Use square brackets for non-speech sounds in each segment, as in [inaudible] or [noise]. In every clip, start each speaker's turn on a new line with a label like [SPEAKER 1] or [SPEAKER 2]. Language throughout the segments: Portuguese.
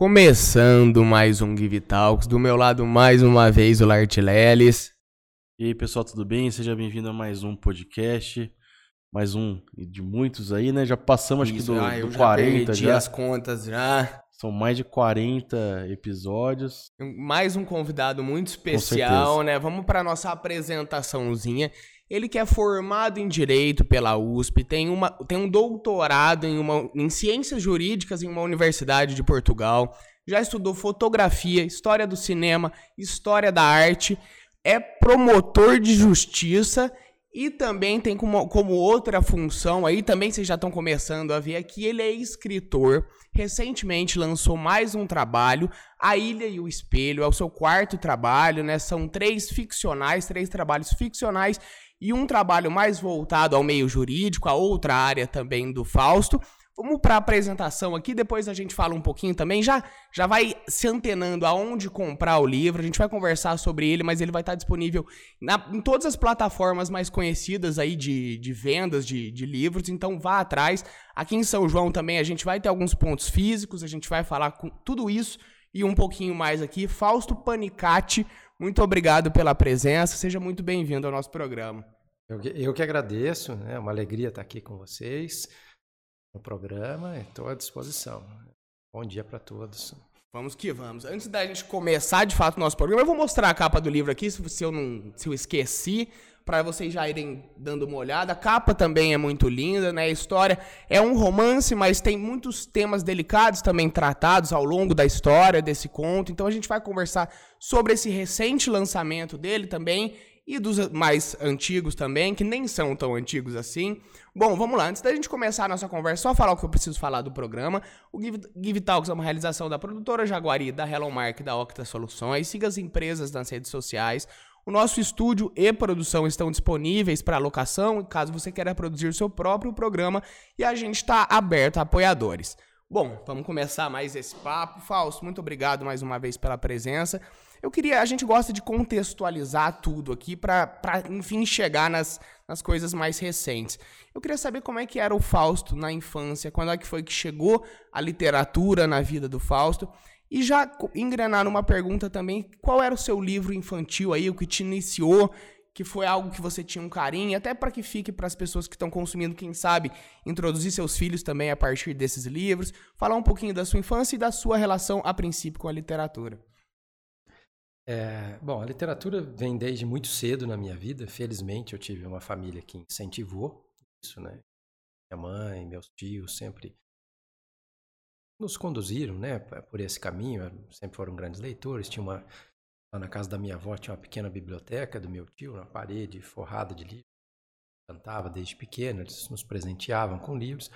[SPEAKER 1] Começando mais um Give Talks, do meu lado mais uma vez o Lartileles.
[SPEAKER 2] E aí pessoal, tudo bem? Seja bem-vindo a mais um podcast, mais um de muitos aí, né? Já passamos acho que do,
[SPEAKER 1] ah,
[SPEAKER 2] do 40
[SPEAKER 1] já. as contas já.
[SPEAKER 2] São mais de 40 episódios.
[SPEAKER 1] Mais um convidado muito especial, né? Vamos para nossa apresentaçãozinha. Ele que é formado em Direito pela USP, tem, uma, tem um doutorado em, uma, em Ciências Jurídicas em uma universidade de Portugal, já estudou fotografia, história do cinema, história da arte, é promotor de justiça e também tem como, como outra função aí, também vocês já estão começando a ver aqui, ele é escritor. Recentemente lançou mais um trabalho, A Ilha e o Espelho, é o seu quarto trabalho, né? São três ficcionais, três trabalhos ficcionais e um trabalho mais voltado ao meio jurídico, a outra área também do Fausto. Vamos para a apresentação aqui, depois a gente fala um pouquinho também. Já, já vai se antenando aonde comprar o livro, a gente vai conversar sobre ele, mas ele vai estar disponível na, em todas as plataformas mais conhecidas aí de, de vendas de, de livros, então vá atrás. Aqui em São João também a gente vai ter alguns pontos físicos, a gente vai falar com tudo isso e um pouquinho mais aqui. Fausto Panicati, muito obrigado pela presença, seja muito bem-vindo ao nosso programa.
[SPEAKER 3] Eu, eu que agradeço, é né? uma alegria estar aqui com vocês no programa, estou à disposição. Bom dia para todos.
[SPEAKER 1] Vamos que vamos. Antes da gente começar de fato o nosso programa, eu vou mostrar a capa do livro aqui, se eu não, se eu esqueci, para vocês já irem dando uma olhada. A capa também é muito linda, né? A história é um romance, mas tem muitos temas delicados também tratados ao longo da história desse conto. Então a gente vai conversar sobre esse recente lançamento dele também e dos mais antigos também, que nem são tão antigos assim. Bom, vamos lá. Antes da gente começar a nossa conversa, só falar o que eu preciso falar do programa. O Give, Give Talks é uma realização da produtora Jaguari, da Hello Mark e da Octa Soluções. Siga as empresas nas redes sociais. O nosso estúdio e produção estão disponíveis para locação, caso você queira produzir seu próprio programa, e a gente está aberto a apoiadores. Bom, vamos começar mais esse papo. Fausto, muito obrigado mais uma vez pela presença. Eu queria, a gente gosta de contextualizar tudo aqui para, enfim, chegar nas, nas coisas mais recentes. Eu queria saber como é que era o Fausto na infância, quando é que foi que chegou a literatura na vida do Fausto. E já engrenar numa pergunta também, qual era o seu livro infantil aí, o que te iniciou que foi algo que você tinha um carinho, até para que fique para as pessoas que estão consumindo, quem sabe, introduzir seus filhos também a partir desses livros, falar um pouquinho da sua infância e da sua relação a princípio com a literatura.
[SPEAKER 3] É, bom, a literatura vem desde muito cedo na minha vida. Felizmente, eu tive uma família que incentivou isso, né? Minha mãe, meus tios sempre nos conduziram, né, por esse caminho. Sempre foram grandes leitores. Tinha uma Lá na casa da minha avó tinha uma pequena biblioteca do meu tio, na parede forrada de livros. Cantava desde pequeno, eles nos presenteavam com livros.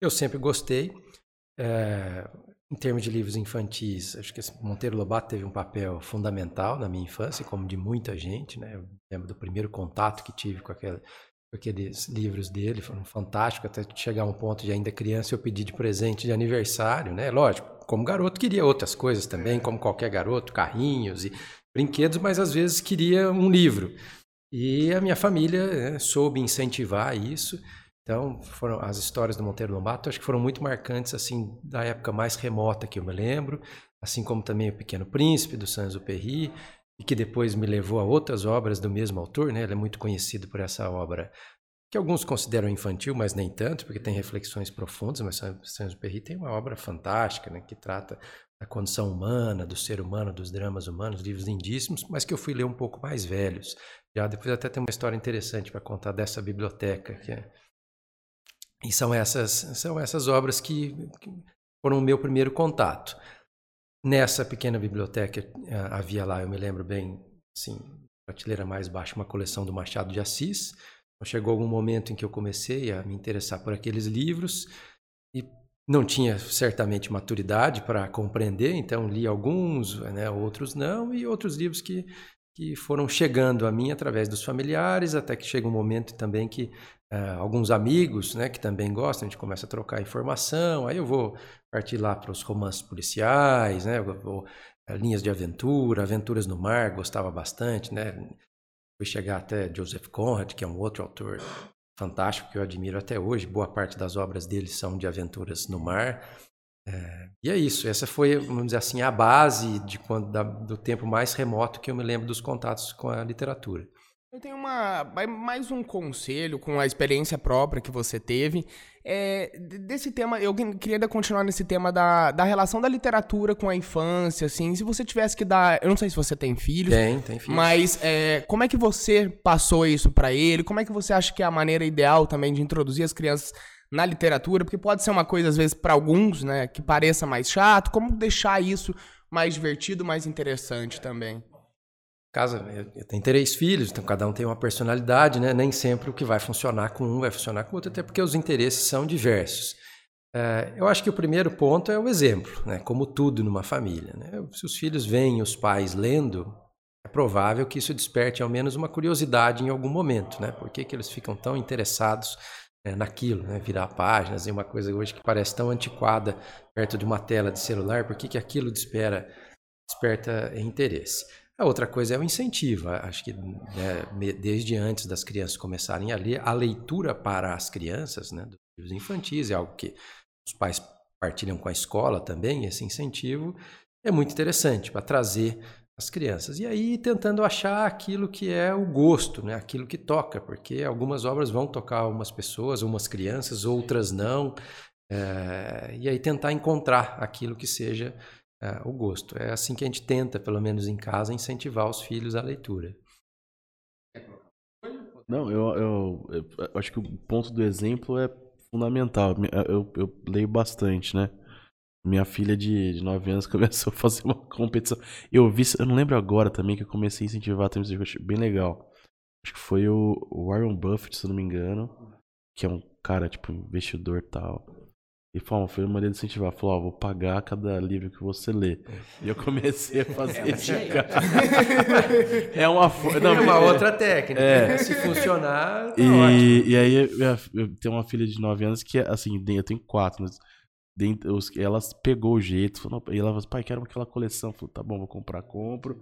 [SPEAKER 3] Eu sempre gostei. É, em termos de livros infantis, acho que Monteiro Lobato teve um papel fundamental na minha infância, como de muita gente. Né? Eu lembro do primeiro contato que tive com, aquele, com aqueles livros dele, foram fantásticos, até chegar a um ponto de ainda criança eu pedi de presente de aniversário. Né? Lógico, como garoto, queria outras coisas também, como qualquer garoto, carrinhos e brinquedos, mas às vezes queria um livro. E a minha família né, soube incentivar isso. Então, foram as histórias do Monteiro Lobato, acho que foram muito marcantes assim da época mais remota que eu me lembro, assim como também o Pequeno Príncipe do Saint-Exupéry, e que depois me levou a outras obras do mesmo autor, né? Ele é muito conhecido por essa obra que alguns consideram infantil, mas nem tanto, porque tem reflexões profundas, mas Saint-Exupéry tem uma obra fantástica, né, que trata da condição humana, do ser humano, dos dramas humanos, livros lindíssimos, mas que eu fui ler um pouco mais velhos. Já depois até tem uma história interessante para contar dessa biblioteca, que é... E são essas, são essas obras que, que foram o meu primeiro contato. Nessa pequena biblioteca eh, havia lá, eu me lembro bem, assim, prateleira mais baixa, uma coleção do Machado de Assis, Chegou algum momento em que eu comecei a me interessar por aqueles livros e não tinha certamente maturidade para compreender, então li alguns, né, outros não, e outros livros que, que foram chegando a mim através dos familiares, até que chega um momento também que uh, alguns amigos, né, que também gostam, a gente começa a trocar informação, aí eu vou partir lá para os romances policiais, né, vou, uh, linhas de aventura, aventuras no mar, gostava bastante, né, Fui chegar até Joseph Conrad, que é um outro autor fantástico que eu admiro até hoje. Boa parte das obras dele são de aventuras no mar. É, e é isso. Essa foi, vamos dizer assim, a base de quando, da, do tempo mais remoto que eu me lembro dos contatos com a literatura.
[SPEAKER 1] Eu tenho uma, mais um conselho com a experiência própria que você teve. É, desse tema, eu queria continuar nesse tema da, da relação da literatura com a infância, assim. Se você tivesse que dar. Eu não sei se você tem filhos.
[SPEAKER 3] Tem, tem filhos.
[SPEAKER 1] Mas é, como é que você passou isso para ele? Como é que você acha que é a maneira ideal também de introduzir as crianças na literatura? Porque pode ser uma coisa, às vezes, para alguns, né, que pareça mais chato. Como deixar isso mais divertido, mais interessante também?
[SPEAKER 3] casa, eu tenho três filhos, então cada um tem uma personalidade, né? Nem sempre o que vai funcionar com um vai funcionar com o outro, até porque os interesses são diversos. É, eu acho que o primeiro ponto é o exemplo, né? Como tudo numa família. Né? Se os filhos veem os pais lendo, é provável que isso desperte ao menos uma curiosidade em algum momento, né? Por que, que eles ficam tão interessados né, naquilo, né? Virar páginas e uma coisa hoje que parece tão antiquada perto de uma tela de celular, por que, aquilo desperta, desperta interesse? A outra coisa é o incentivo. Acho que né, desde antes das crianças começarem a ler, a leitura para as crianças, né, dos livros infantis, é algo que os pais partilham com a escola também. Esse incentivo é muito interessante para trazer as crianças. E aí tentando achar aquilo que é o gosto, né, aquilo que toca, porque algumas obras vão tocar umas pessoas, umas crianças, outras não. É, e aí tentar encontrar aquilo que seja é, o gosto. É assim que a gente tenta, pelo menos em casa, incentivar os filhos à leitura.
[SPEAKER 2] Não, eu, eu, eu, acho que o ponto do exemplo é fundamental. Eu, eu leio bastante, né? Minha filha de, de 9 anos [laughs] começou a fazer uma competição. Eu vi, eu não lembro agora também que eu comecei a incentivar também, eu achei bem legal. Acho que foi o, o Warren Buffett, se eu não me engano, que é um cara, tipo, investidor tal. E falou, foi uma maneira de incentivar. Falou, ó, vou pagar cada livro que você lê. E eu comecei a fazer [laughs] isso. [laughs] é uma
[SPEAKER 3] não, é uma outra técnica. É. Se funcionar, tá
[SPEAKER 2] e, ótimo. E aí eu, eu, tenho uma filha de 9 anos que, assim, eu tenho quatro, mas dentro, ela pegou o jeito. Falou, e ela falou, pai, quero aquela coleção. Falou, tá bom, vou comprar, compro.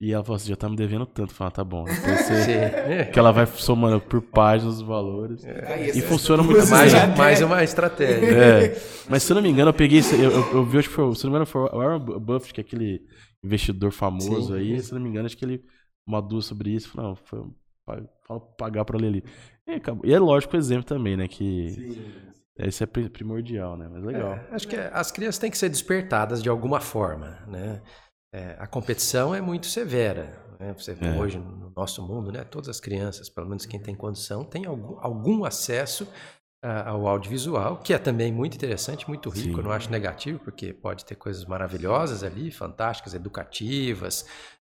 [SPEAKER 2] E ela falou assim, já tá me devendo tanto. Falei, ah, tá bom. Então você... [laughs] [laughs] que ela vai somando por páginas os valores. É. E funciona muito
[SPEAKER 3] bem. Mais, mais uma estratégia.
[SPEAKER 2] É. Mas se eu não me engano, eu peguei. Eu, eu, eu vi, acho que foi, se não me engano, foi o Warren Buffett, que é aquele investidor famoso Sim. aí. Se não me engano, acho que ele madura sobre isso. Falou, não, foi pagar pra ler ali. E, e é lógico o exemplo também, né? Que. Sim. Isso é primordial, né? Mas legal. É,
[SPEAKER 3] acho que as crianças têm que ser despertadas de alguma forma, né? É, a competição é muito severa. Né? Você vê é. hoje no nosso mundo, né? todas as crianças, pelo menos quem tem condição, tem algum, algum acesso ao audiovisual, que é também muito interessante, muito rico. Sim. Eu não acho negativo, porque pode ter coisas maravilhosas ali, fantásticas, educativas,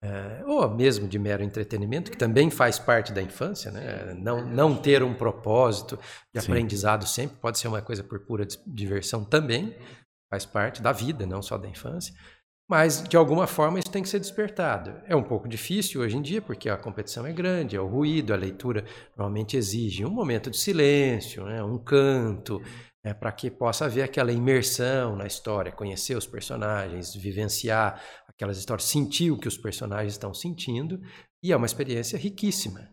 [SPEAKER 3] uh, ou mesmo de mero entretenimento, que também faz parte da infância. Né? Não, não ter um propósito de Sim. aprendizado sempre pode ser uma coisa por pura diversão também, faz parte da vida, não só da infância. Mas, de alguma forma, isso tem que ser despertado. É um pouco difícil hoje em dia, porque a competição é grande, é o ruído, a leitura normalmente exige um momento de silêncio, né, um canto, é, para que possa haver aquela imersão na história, conhecer os personagens, vivenciar aquelas histórias, sentir o que os personagens estão sentindo, e é uma experiência riquíssima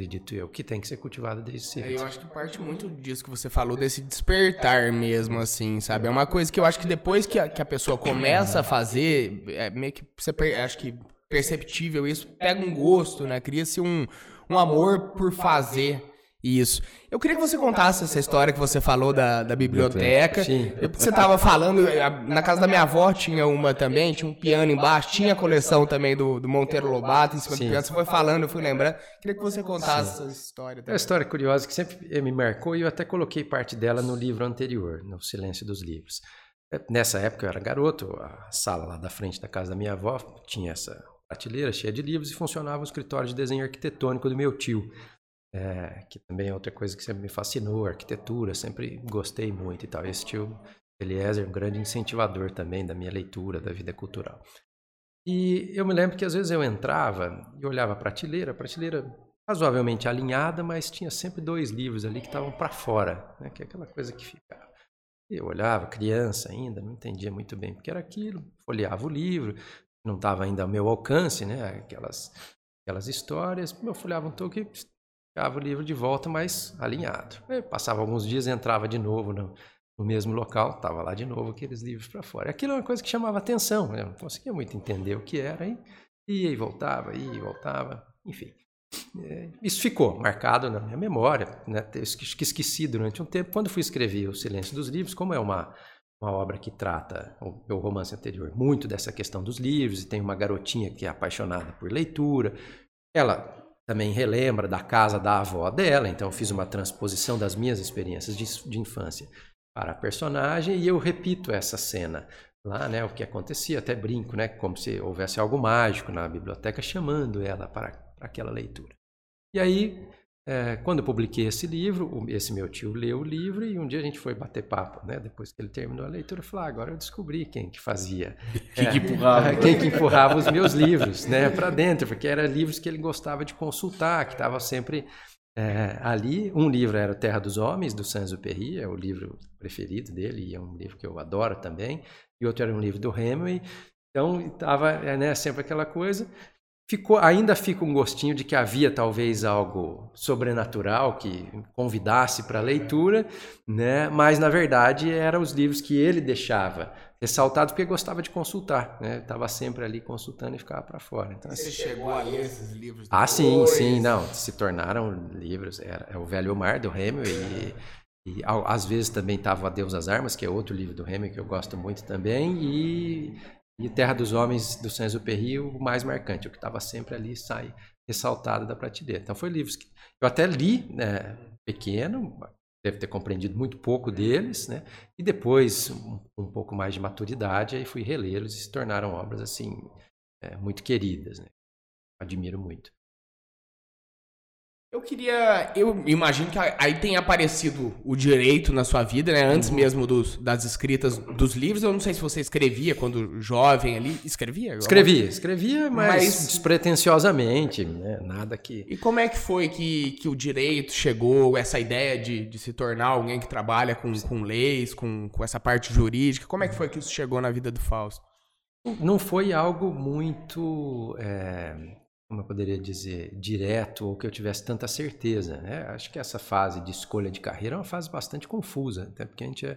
[SPEAKER 3] acredito eu, que tem que ser cultivada desde cedo.
[SPEAKER 1] É, eu acho que parte muito disso que você falou, desse despertar mesmo, assim, sabe? É uma coisa que eu acho que depois que a, que a pessoa começa a fazer, é meio que você acho que perceptível isso, pega um gosto, né? Cria-se um, um amor por fazer isso. Eu queria que você contasse essa história que você falou da, da biblioteca. Sim. Você estava falando, na casa da minha avó tinha uma também, tinha um piano embaixo, tinha a coleção também do, do Monteiro Lobato em cima Sim. do piano. Você foi falando, eu fui lembrando. Queria que você contasse Sim. essa história. Também.
[SPEAKER 3] É uma história curiosa que sempre me marcou e eu até coloquei parte dela no livro anterior, no Silêncio dos Livros. É, nessa época eu era garoto, a sala lá da frente da casa da minha avó tinha essa prateleira cheia de livros e funcionava o escritório de desenho arquitetônico do meu tio é, que também é outra coisa que sempre me fascinou, arquitetura, sempre gostei muito e tal. Esse tio Eliezer, um grande incentivador também da minha leitura, da vida cultural. E eu me lembro que às vezes eu entrava e olhava a prateleira, a prateleira razoavelmente alinhada, mas tinha sempre dois livros ali que estavam para fora, né? que é aquela coisa que ficava. Eu olhava, criança ainda, não entendia muito bem porque era aquilo, folheava o livro, não estava ainda ao meu alcance, né? aquelas, aquelas histórias, eu folheava um pouco e ficava o livro de volta, mas alinhado. Eu passava alguns dias, entrava de novo no, no mesmo local, estava lá de novo aqueles livros para fora. Aquilo é uma coisa que chamava atenção, né? eu não conseguia muito entender o que era, e ia e voltava, ia e voltava, enfim. É, isso ficou marcado na minha memória, né? esqueci durante um tempo. Quando fui escrever O Silêncio dos Livros, como é uma, uma obra que trata, o meu romance anterior, muito dessa questão dos livros, e tem uma garotinha que é apaixonada por leitura, ela também relembra da casa da avó dela, então eu fiz uma transposição das minhas experiências de, de infância para a personagem e eu repito essa cena lá, né, o que acontecia, até brinco, né, como se houvesse algo mágico na biblioteca chamando ela para, para aquela leitura. E aí é, quando eu publiquei esse livro, esse meu tio leu o livro e um dia a gente foi bater papo, né? Depois que ele terminou a leitura, eu falei, ah, agora eu descobri quem que fazia,
[SPEAKER 2] quem, é, que empurrava. [laughs]
[SPEAKER 3] quem que empurrava os meus livros, né, para dentro, porque eram livros que ele gostava de consultar, que estava sempre é, ali. Um livro era Terra dos Homens do Saint-Exupéry, é o livro preferido dele e é um livro que eu adoro também. E outro era um livro do Hemingway. Então estava é, né, sempre aquela coisa ficou, ainda fica um gostinho de que havia talvez algo sobrenatural que convidasse para a leitura, né? mas na verdade eram os livros que ele deixava ressaltados porque gostava de consultar, né? Estava sempre ali consultando e ficava para fora. Então,
[SPEAKER 1] Você assim, chegou a ler esses livros?
[SPEAKER 3] Ah, sim, sim, não, se tornaram livros. Era, é o Velho Mar do Hemingway e, e às vezes também estava Adeus às Armas, que é outro livro do Hemingway que eu gosto muito também, e e Terra dos Homens, do Saint-Exupéry, o mais marcante, o que estava sempre ali, sai ressaltado da prateleira. Então, foi livros que eu até li né, pequeno, deve ter compreendido muito pouco deles, né? E depois, um, um pouco mais de maturidade, aí fui relê-los e se tornaram obras, assim, é, muito queridas, né? Admiro muito.
[SPEAKER 1] Eu queria. Eu imagino que aí tem aparecido o direito na sua vida, né? Antes uhum. mesmo dos, das escritas dos livros. Eu não sei se você escrevia quando jovem ali. Escrevia?
[SPEAKER 3] Escrevia, escrevia, mas, mas... despretensiosamente, né? Nada que.
[SPEAKER 1] E como é que foi que, que o direito chegou, essa ideia de, de se tornar alguém que trabalha com, com leis, com, com essa parte jurídica? Como é que foi que isso chegou na vida do Fausto?
[SPEAKER 3] Não foi algo muito. É como eu poderia dizer, direto ou que eu tivesse tanta certeza. Né? Acho que essa fase de escolha de carreira é uma fase bastante confusa, até porque a gente é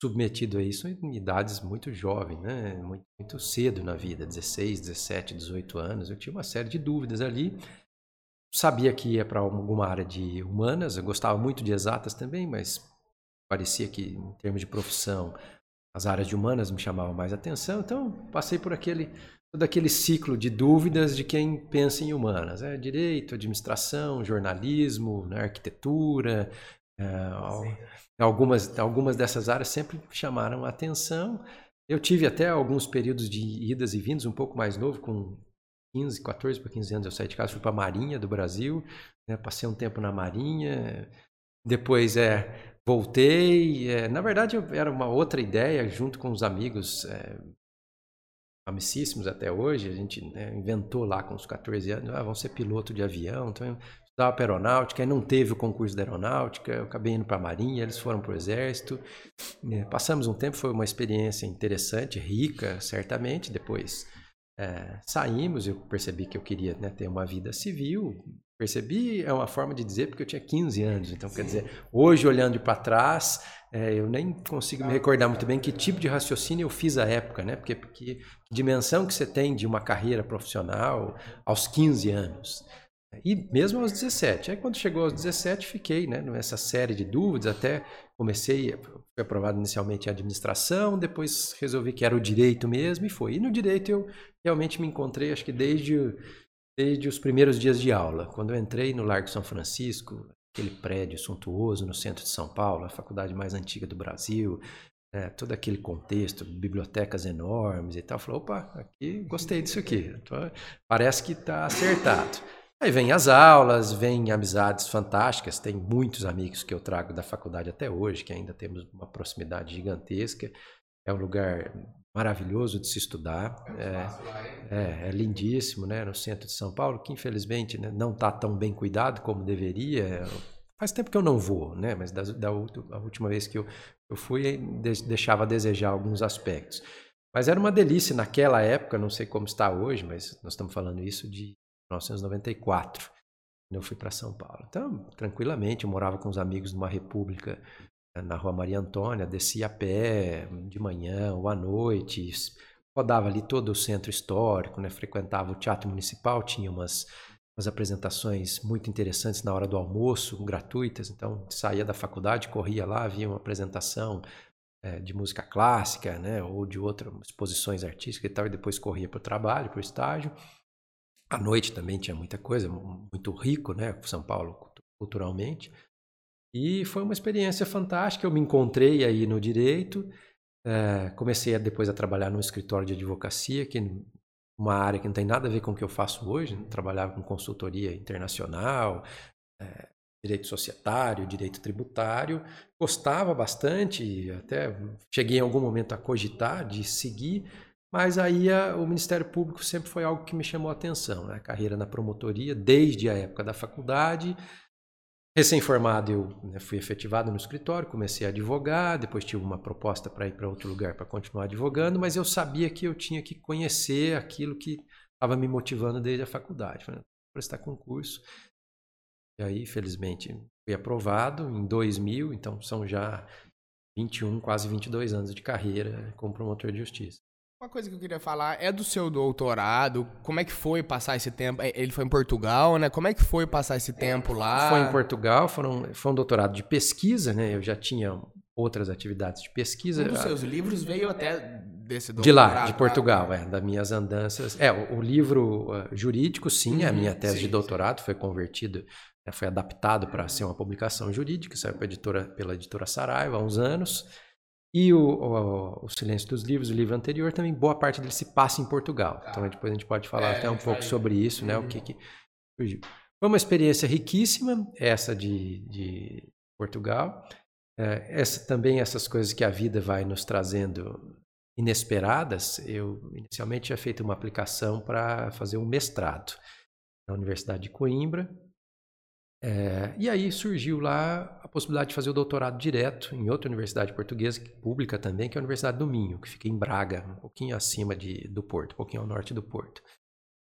[SPEAKER 3] submetido a isso em idades muito jovens, né? muito, muito cedo na vida, 16, 17, 18 anos. Eu tinha uma série de dúvidas ali. Sabia que ia para alguma área de humanas, eu gostava muito de exatas também, mas parecia que em termos de profissão as áreas de humanas me chamavam mais atenção, então passei por aquele todo aquele ciclo de dúvidas de quem pensa em humanas. É direito, administração, jornalismo, né, arquitetura. É, algumas, algumas dessas áreas sempre chamaram a atenção. Eu tive até alguns períodos de idas e vindas, um pouco mais novo, com 15, 14 para 15 anos eu saí de casa, fui para a Marinha do Brasil, né, passei um tempo na Marinha, depois é, voltei. É, na verdade, era uma outra ideia, junto com os amigos, é, amicíssimos até hoje, a gente né, inventou lá com os 14 anos, ah, vão ser piloto de avião, então estudava para aeronáutica, aí não teve o concurso da aeronáutica, eu acabei indo para a marinha, eles foram para o exército, é, passamos um tempo, foi uma experiência interessante, rica, certamente, depois é, saímos, eu percebi que eu queria né, ter uma vida civil, percebi é uma forma de dizer porque eu tinha 15 anos, então Sim. quer dizer, hoje olhando para trás, é, eu nem consigo me recordar muito bem que tipo de raciocínio eu fiz à época, né? Porque, porque que dimensão que você tem de uma carreira profissional aos 15 anos. E mesmo aos 17. Aí quando chegou aos 17, fiquei né, nessa série de dúvidas, até comecei, fui aprovado inicialmente em administração, depois resolvi que era o direito mesmo e foi. E no direito eu realmente me encontrei, acho que desde, desde os primeiros dias de aula. Quando eu entrei no Largo São Francisco, aquele prédio suntuoso no centro de São Paulo, a faculdade mais antiga do Brasil, é, todo aquele contexto, bibliotecas enormes e tal. Falou, opa, aqui gostei disso aqui. Então, parece que está acertado. Aí vem as aulas, vem amizades fantásticas. Tem muitos amigos que eu trago da faculdade até hoje, que ainda temos uma proximidade gigantesca. É um lugar maravilhoso de se estudar. É, é, é, lindíssimo, né? No centro de São Paulo, que infelizmente né, não está tão bem cuidado como deveria. Faz tempo que eu não vou, né? Mas da, da a última vez que eu, eu fui, deixava a desejar alguns aspectos. Mas era uma delícia naquela época, não sei como está hoje, mas nós estamos falando isso de 1994, quando eu fui para São Paulo. Então, tranquilamente, eu morava com os amigos numa república na Rua Maria Antônia, descia a pé de manhã ou à noite, rodava ali todo o centro histórico, né? frequentava o Teatro Municipal, tinha umas, umas apresentações muito interessantes na hora do almoço, gratuitas, então saía da faculdade, corria lá, havia uma apresentação é, de música clássica, né? ou de outras exposições artísticas e tal, e depois corria para o trabalho, para o estágio. À noite também tinha muita coisa, muito rico, né? São Paulo culturalmente. E foi uma experiência fantástica. Eu me encontrei aí no direito. É, comecei a, depois a trabalhar num escritório de advocacia, que uma área que não tem nada a ver com o que eu faço hoje. Né? Trabalhava com consultoria internacional, é, direito societário, direito tributário. Gostava bastante, até cheguei em algum momento a cogitar de seguir, mas aí a, o Ministério Público sempre foi algo que me chamou a atenção. Né? Carreira na promotoria, desde a época da faculdade. Recém-formado, eu né, fui efetivado no escritório, comecei a advogar, depois tive uma proposta para ir para outro lugar para continuar advogando, mas eu sabia que eu tinha que conhecer aquilo que estava me motivando desde a faculdade. Falei, prestar concurso. E aí, felizmente, fui aprovado em 2000, então são já 21, quase 22 anos de carreira como promotor de justiça.
[SPEAKER 1] Uma coisa que eu queria falar é do seu doutorado. Como é que foi passar esse tempo? É, ele foi em Portugal, né? Como é que foi passar esse tempo lá?
[SPEAKER 3] Foi em Portugal, foram, foi um doutorado de pesquisa, né? Eu já tinha outras atividades de pesquisa.
[SPEAKER 1] Um dos seus livros veio até desse doutorado.
[SPEAKER 3] De lá, de Portugal, é, das minhas andanças. É, o, o livro uh, jurídico, sim, uhum, é a minha tese sim, de doutorado, sim. foi convertido, né, foi adaptado para ser uma publicação jurídica, saiu editora, pela editora Saraiva há uns anos. E o, o, o, Silêncio dos Livros, o livro anterior, também boa parte dele se passa em Portugal. Então depois a gente pode falar é, até um pouco sobre isso, né? Uhum. O que, que surgiu. Foi uma experiência riquíssima, essa de, de Portugal. É, essa, também essas coisas que a vida vai nos trazendo inesperadas. Eu inicialmente tinha feito uma aplicação para fazer um mestrado na Universidade de Coimbra. É, e aí surgiu lá possibilidade de fazer o doutorado direto em outra universidade portuguesa, pública também, que é a Universidade do Minho, que fica em Braga, um pouquinho acima de, do Porto, um pouquinho ao norte do Porto.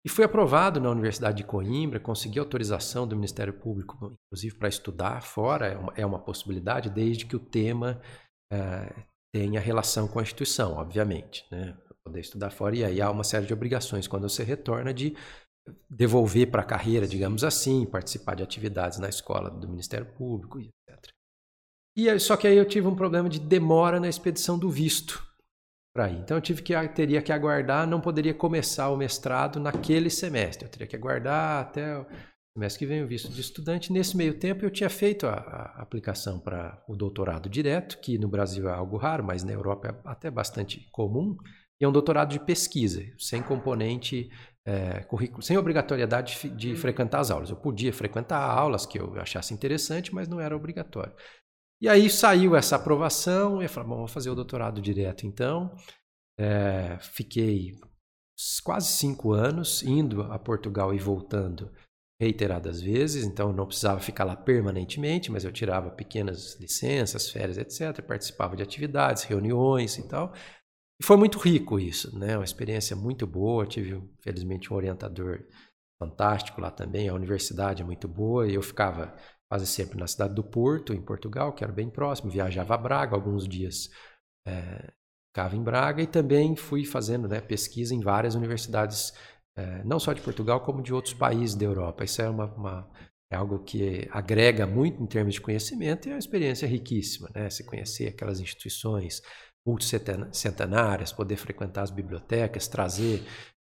[SPEAKER 3] E fui aprovado na Universidade de Coimbra, consegui autorização do Ministério Público, inclusive para estudar fora, é uma, é uma, possibilidade, desde que o tema é, tenha relação com a instituição, obviamente. Né? Poder estudar fora, e aí há uma série de obrigações quando você retorna de devolver para a carreira, digamos assim, participar de atividades na escola do Ministério Público, E só que aí eu tive um problema de demora na expedição do visto para ir. Então eu tive que teria que aguardar, não poderia começar o mestrado naquele semestre. Eu teria que aguardar até o semestre que vem o visto de estudante. Nesse meio tempo eu tinha feito a, a aplicação para o doutorado direto, que no Brasil é algo raro, mas na Europa é até bastante comum. E é um doutorado de pesquisa, sem componente é, currículo, sem obrigatoriedade de, de, uhum. frequentar as aulas. Eu podia frequentar aulas que eu achasse interessante, mas não era obrigatório. E aí saiu essa aprovação, e eu falei, bom, vou fazer o doutorado direto então. É, fiquei quase cinco anos indo a Portugal e voltando reiteradas vezes, então não precisava ficar lá permanentemente, mas eu tirava pequenas licenças, férias, etc. Participava de atividades, reuniões e tal. E foi muito rico isso, né? Uma experiência muito boa. Tive, felizmente, um orientador fantástico lá também. A universidade é muito boa e eu ficava quase sempre na cidade do Porto, em Portugal, que era bem próximo. Viajava a Braga alguns dias. É, ficava em Braga e também fui fazendo né, pesquisa em várias universidades, é, não só de Portugal, como de outros países da Europa. Isso é, uma, uma, é algo que agrega muito em termos de conhecimento e é uma experiência riquíssima, né? Se conhecer aquelas instituições, multicentenárias, poder frequentar as bibliotecas, trazer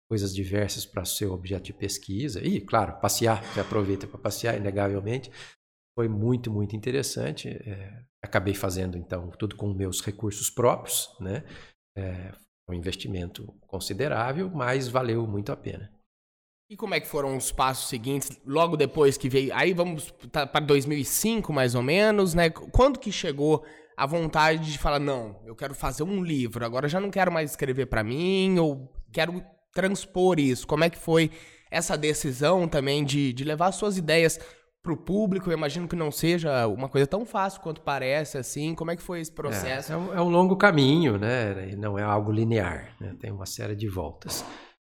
[SPEAKER 3] coisas diversas para o seu objeto de pesquisa. E, claro, passear, você aproveita para passear, inegavelmente. Foi muito, muito interessante. É, acabei fazendo, então, tudo com meus recursos próprios, né? É, um investimento considerável, mas valeu muito a pena.
[SPEAKER 1] E como é que foram os passos seguintes, logo depois que veio? Aí vamos para 2005, mais ou menos, né? Quando que chegou a vontade de falar, não, eu quero fazer um livro, agora já não quero mais escrever para mim, ou quero transpor isso. Como é que foi essa decisão também de, de levar suas ideias para o público? Eu imagino que não seja uma coisa tão fácil quanto parece, assim. Como é que foi esse processo?
[SPEAKER 3] É, é, um, é um, longo caminho, né? Não é algo linear, né? tem uma série de voltas.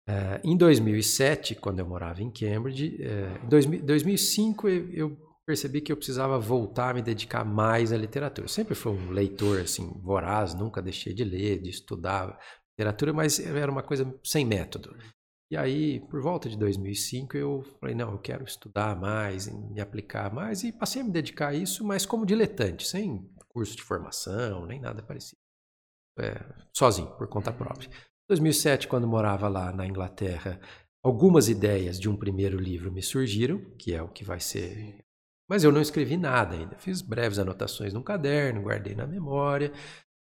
[SPEAKER 3] É, em 2007, quando eu morava em Cambridge, é, em 2005 eu, eu percebi que eu precisava voltar a me dedicar mais à literatura. Eu sempre fui um leitor assim voraz, nunca deixei de ler, de estudar literatura, mas era uma coisa sem método. E aí, por volta de 2005, eu falei, não, eu quero estudar mais, me aplicar mais, e passei a me dedicar a isso, mas como diletante, sem curso de formação, nem nada parecido. É, sozinho, por conta própria. Em 2007, quando morava lá na Inglaterra, algumas ideias de um primeiro livro me surgiram, que é o que vai ser. Mas eu não escrevi nada ainda. Fiz breves anotações no caderno, guardei na memória.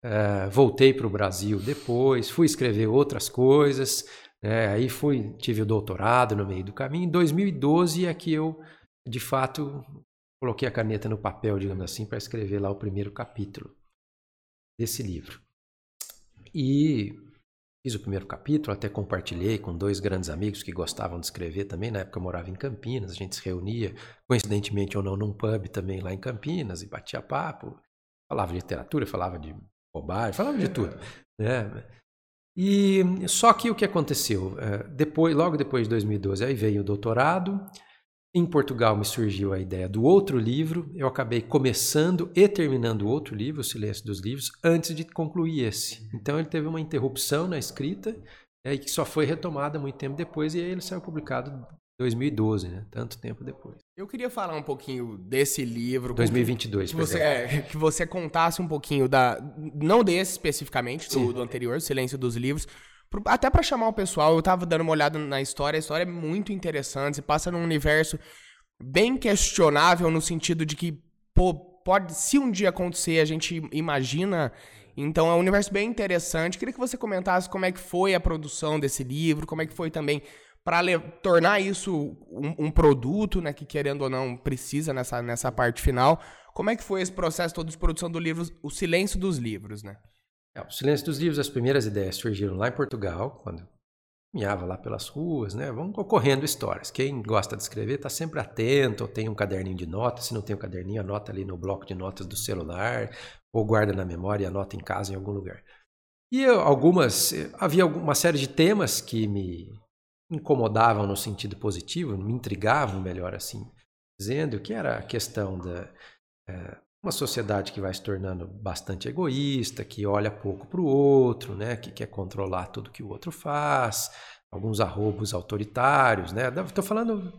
[SPEAKER 3] Uh, voltei para o Brasil depois, fui escrever outras coisas. Né? Aí fui, tive o doutorado no meio do caminho. Em 2012 é que eu, de fato, coloquei a caneta no papel, digamos assim, para escrever lá o primeiro capítulo desse livro. E Fiz o primeiro capítulo, até compartilhei com dois grandes amigos que gostavam de escrever também. Na época eu morava em Campinas, a gente se reunia, coincidentemente ou não, num pub também lá em Campinas e batia papo. Falava de literatura, falava de bobagem, falava de tudo. Né? E só que o que aconteceu? É, depois, logo depois de 2012, aí veio o doutorado, em Portugal me surgiu a ideia do outro livro. Eu acabei começando e terminando outro livro, O Silêncio dos Livros, antes de concluir esse. Então ele teve uma interrupção na escrita, é, que só foi retomada muito tempo depois, e aí ele saiu publicado 2012, né? Tanto tempo depois.
[SPEAKER 1] Eu queria falar um pouquinho desse livro.
[SPEAKER 3] 2022,
[SPEAKER 1] que você, é, que você contasse um pouquinho da. Não desse especificamente, do, do anterior, Silêncio dos Livros até para chamar o pessoal, eu tava dando uma olhada na história, a história é muito interessante, se passa num universo bem questionável no sentido de que, pô, pode, se um dia acontecer, a gente imagina. Então é um universo bem interessante. Queria que você comentasse como é que foi a produção desse livro, como é que foi também para tornar isso um, um, produto, né, que querendo ou não precisa nessa, nessa parte final. Como é que foi esse processo todo de produção do livro, O Silêncio dos Livros, né?
[SPEAKER 3] É, o Silêncio dos Livros, as primeiras ideias surgiram lá em Portugal, quando caminhava lá pelas ruas, né? Vão ocorrendo histórias. Quem gosta de escrever está sempre atento, ou tem um caderninho de notas. Se não tem um caderninho, anota ali no bloco de notas do celular, ou guarda na memória e anota em casa em algum lugar. E eu, algumas, havia uma série de temas que me incomodavam no sentido positivo, me intrigavam, melhor assim dizendo, que era a questão da é, uma sociedade que vai se tornando bastante egoísta, que olha pouco para o outro, né? que quer controlar tudo que o outro faz, alguns arrobos autoritários. Né? Estou falando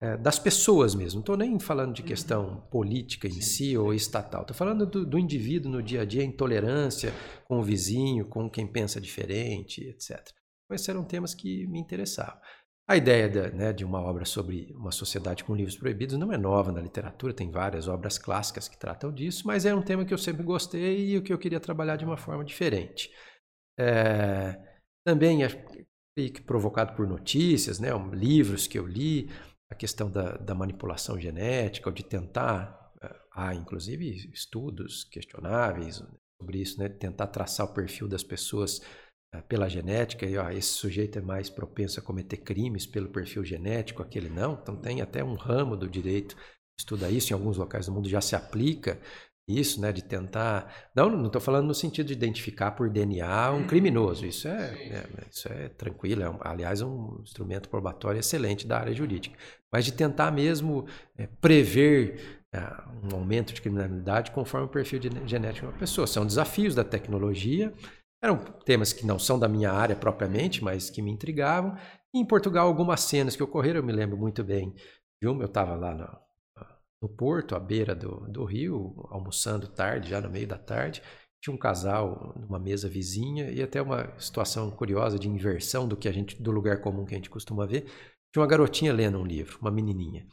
[SPEAKER 3] é, das pessoas mesmo, não estou nem falando de questão política em si ou estatal, estou falando do, do, indivíduo no dia a dia, intolerância com o vizinho, com quem pensa diferente, etc. Esses eram temas que me interessavam. A ideia de, né, de uma obra sobre uma sociedade com livros proibidos não é nova na literatura, tem várias obras clássicas que tratam disso, mas é um tema que eu sempre gostei e o que eu queria trabalhar de uma forma diferente. É, também provocado por notícias, né, livros que eu li, a questão da, da manipulação genética, ou de tentar, é, há inclusive estudos questionáveis sobre isso, né, tentar traçar o perfil das pessoas pela genética, e ó, esse sujeito é mais propenso a cometer crimes pelo perfil genético, aquele não. Então tem até um ramo do direito que estuda isso, em alguns locais do mundo já se aplica isso, né, de tentar. Não, não estou falando no sentido de identificar por DNA um criminoso. Isso é, é isso é tranquilo. É um, aliás, é um instrumento probatório excelente da área jurídica. Mas de tentar mesmo é, prever é, um aumento de criminalidade conforme o perfil de, genético de uma pessoa. São desafios da tecnologia eram temas que não são da minha área propriamente, mas que me intrigavam. E em Portugal, algumas cenas que ocorreram, eu me lembro muito bem de uma. Eu estava lá no, no, porto, à beira do, do rio, almoçando tarde, já no meio da tarde. Tinha um casal numa mesa vizinha e até uma situação curiosa de inversão do que a gente do lugar comum que a gente costuma ver. Tinha uma garotinha lendo um livro, uma menininha.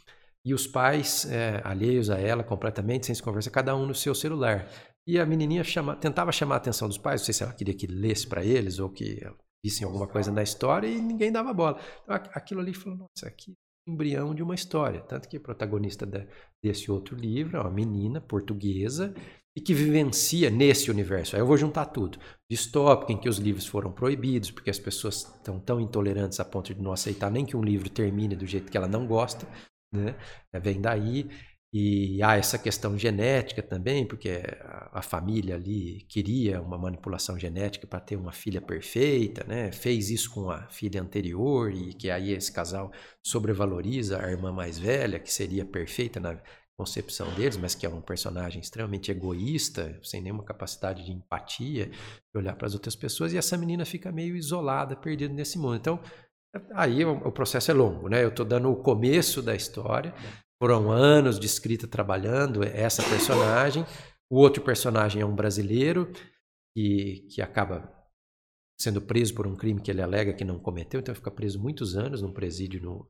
[SPEAKER 3] E os pais, é, alheios a ela completamente, sem se conversar, cada um no seu celular. E a menininha chama, tentava chamar a atenção dos pais, não sei se ela queria que lesse para eles ou que vissem alguma coisa na história e ninguém dava bola. Então, aquilo ali falou, nossa, aqui é embrião de uma história. Tanto que a protagonista desse outro livro é uma menina portuguesa e que vivencia nesse universo. Aí eu vou juntar tudo. Distópico, em que os livros foram proibidos, porque as pessoas estão tão intolerantes a ponto de não aceitar nem que um livro termine do jeito que ela não gosta. Né? Vem daí E há essa questão genética também, porque a, família ali queria uma manipulação genética para ter uma filha perfeita, né? Fez isso com a filha anterior e que aí esse casal sobrevaloriza a irmã mais velha, que seria perfeita na concepção deles, mas que é um personagem extremamente egoísta, sem nenhuma capacidade de empatia, de olhar para as outras pessoas, e essa menina fica meio isolada, perdida nesse mundo. Então, aí o, processo é longo, né? Eu estou dando o começo da história, foram anos de escrita trabalhando essa personagem. O outro personagem é um brasileiro que, que acaba sendo preso por um crime que ele alega que não cometeu, então fica preso muitos anos num presídio no,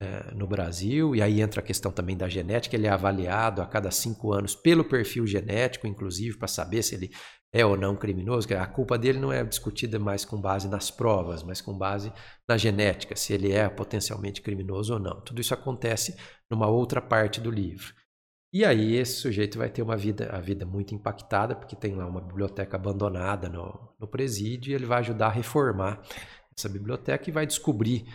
[SPEAKER 3] é, no Brasil. E aí entra a questão também da genética. Ele é avaliado a cada cinco anos pelo perfil genético, inclusive, para saber se ele é ou não criminoso. A culpa dele não é discutida mais com base nas provas, mas com base na genética, se ele é potencialmente criminoso ou não. Tudo isso acontece numa outra parte do livro. E aí esse sujeito vai ter uma vida, a vida muito impactada, porque tem lá uma biblioteca abandonada no, no presídio, e ele vai ajudar a reformar essa biblioteca e vai descobrir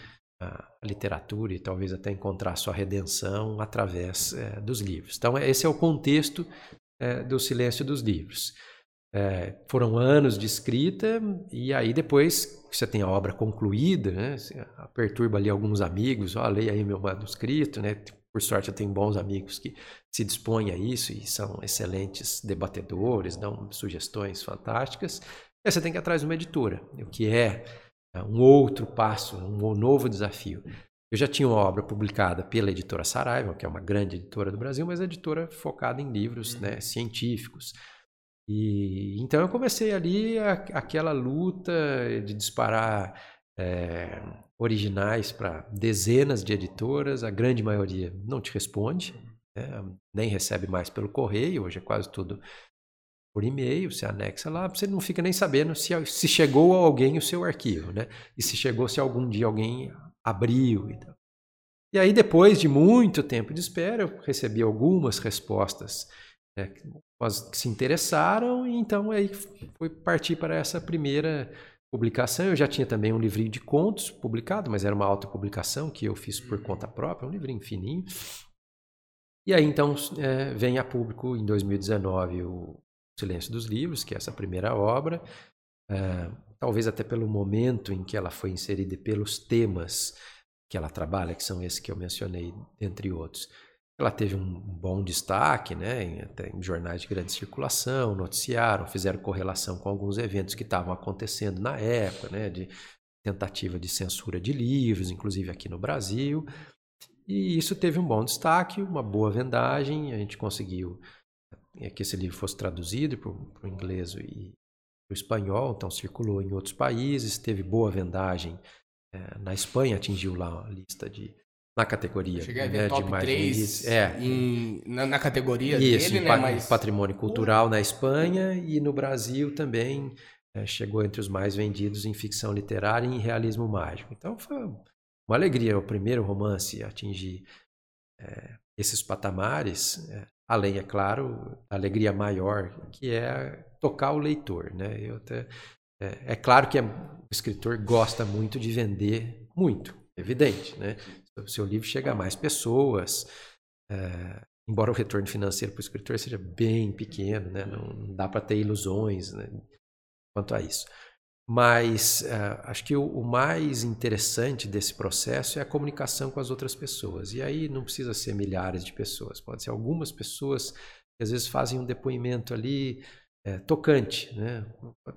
[SPEAKER 3] a literatura e talvez até encontrar sua redenção através é, dos livros. Então esse é o contexto é, do Silêncio dos Livros. É, foram anos de escrita e aí depois que você tem a obra concluída, né, perturba ali alguns amigos, ó, leia aí meu manuscrito, né, por sorte eu tenho bons amigos que se dispõem a isso e são excelentes debatedores, dão sugestões fantásticas. E aí você tem que ir atrás de uma editora, o que é, é um outro passo, um novo desafio. Eu já tinha uma obra publicada pela editora Saraiva, que é uma grande editora do Brasil, mas é editora focada em livros né, científicos. E então eu comecei ali a, aquela luta de disparar é, originais para dezenas de editoras, a grande maioria não te responde, né? nem recebe mais pelo correio, hoje é quase tudo por e-mail, você anexa lá, você não fica nem sabendo se, se chegou a alguém o seu arquivo, né? E se chegou, se algum dia alguém abriu e. E aí, depois de muito tempo de espera, eu recebi algumas respostas é, que se interessaram, e então aí foi partir para essa primeira publicação. Eu já tinha também um livrinho de contos publicado, mas era uma autopublicação que eu fiz por conta própria, um livrinho fininho. E aí então é, vem a público em 2019 o Silêncio dos Livros, que é essa primeira obra. É, talvez até pelo momento em que ela foi inserida e pelos temas que ela trabalha, que são esses que eu mencionei, entre outros. Ela teve um bom destaque, né, em, até em jornais de grande circulação, noticiaram, fizeram correlação com alguns eventos que estavam acontecendo na época, né, de tentativa de censura de livros, inclusive aqui no Brasil. E isso teve um bom destaque, uma boa vendagem, a gente conseguiu é, que esse livro fosse traduzido para o inglês e para o espanhol, então circulou em outros países, teve boa vendagem é, na Espanha, atingiu lá a lista de na categoria
[SPEAKER 1] Cheguei a
[SPEAKER 3] ver
[SPEAKER 1] né, top
[SPEAKER 3] de mais
[SPEAKER 1] 3
[SPEAKER 3] é.
[SPEAKER 1] Em, na, na, categoria
[SPEAKER 3] Isso,
[SPEAKER 1] dele,
[SPEAKER 3] né?
[SPEAKER 1] Mas...
[SPEAKER 3] patrimônio cultural na Espanha e no Brasil também é, chegou entre os mais vendidos em ficção literária e em realismo mágico. Então foi uma alegria o primeiro romance atingir é, esses patamares, é, além, é claro, a alegria maior que é tocar o leitor. Né? Eu até, é, é claro que o escritor gosta muito de vender muito, evidente, né? Seu livro chega a mais pessoas. É, embora o retorno financeiro para o escritor seja bem pequeno, né? não, não dá para ter ilusões né? quanto a isso. Mas uh, acho que o, o, mais interessante desse processo é a comunicação com as outras pessoas. E aí não precisa ser milhares de pessoas, pode ser algumas pessoas que às vezes fazem um depoimento ali é, tocante, né?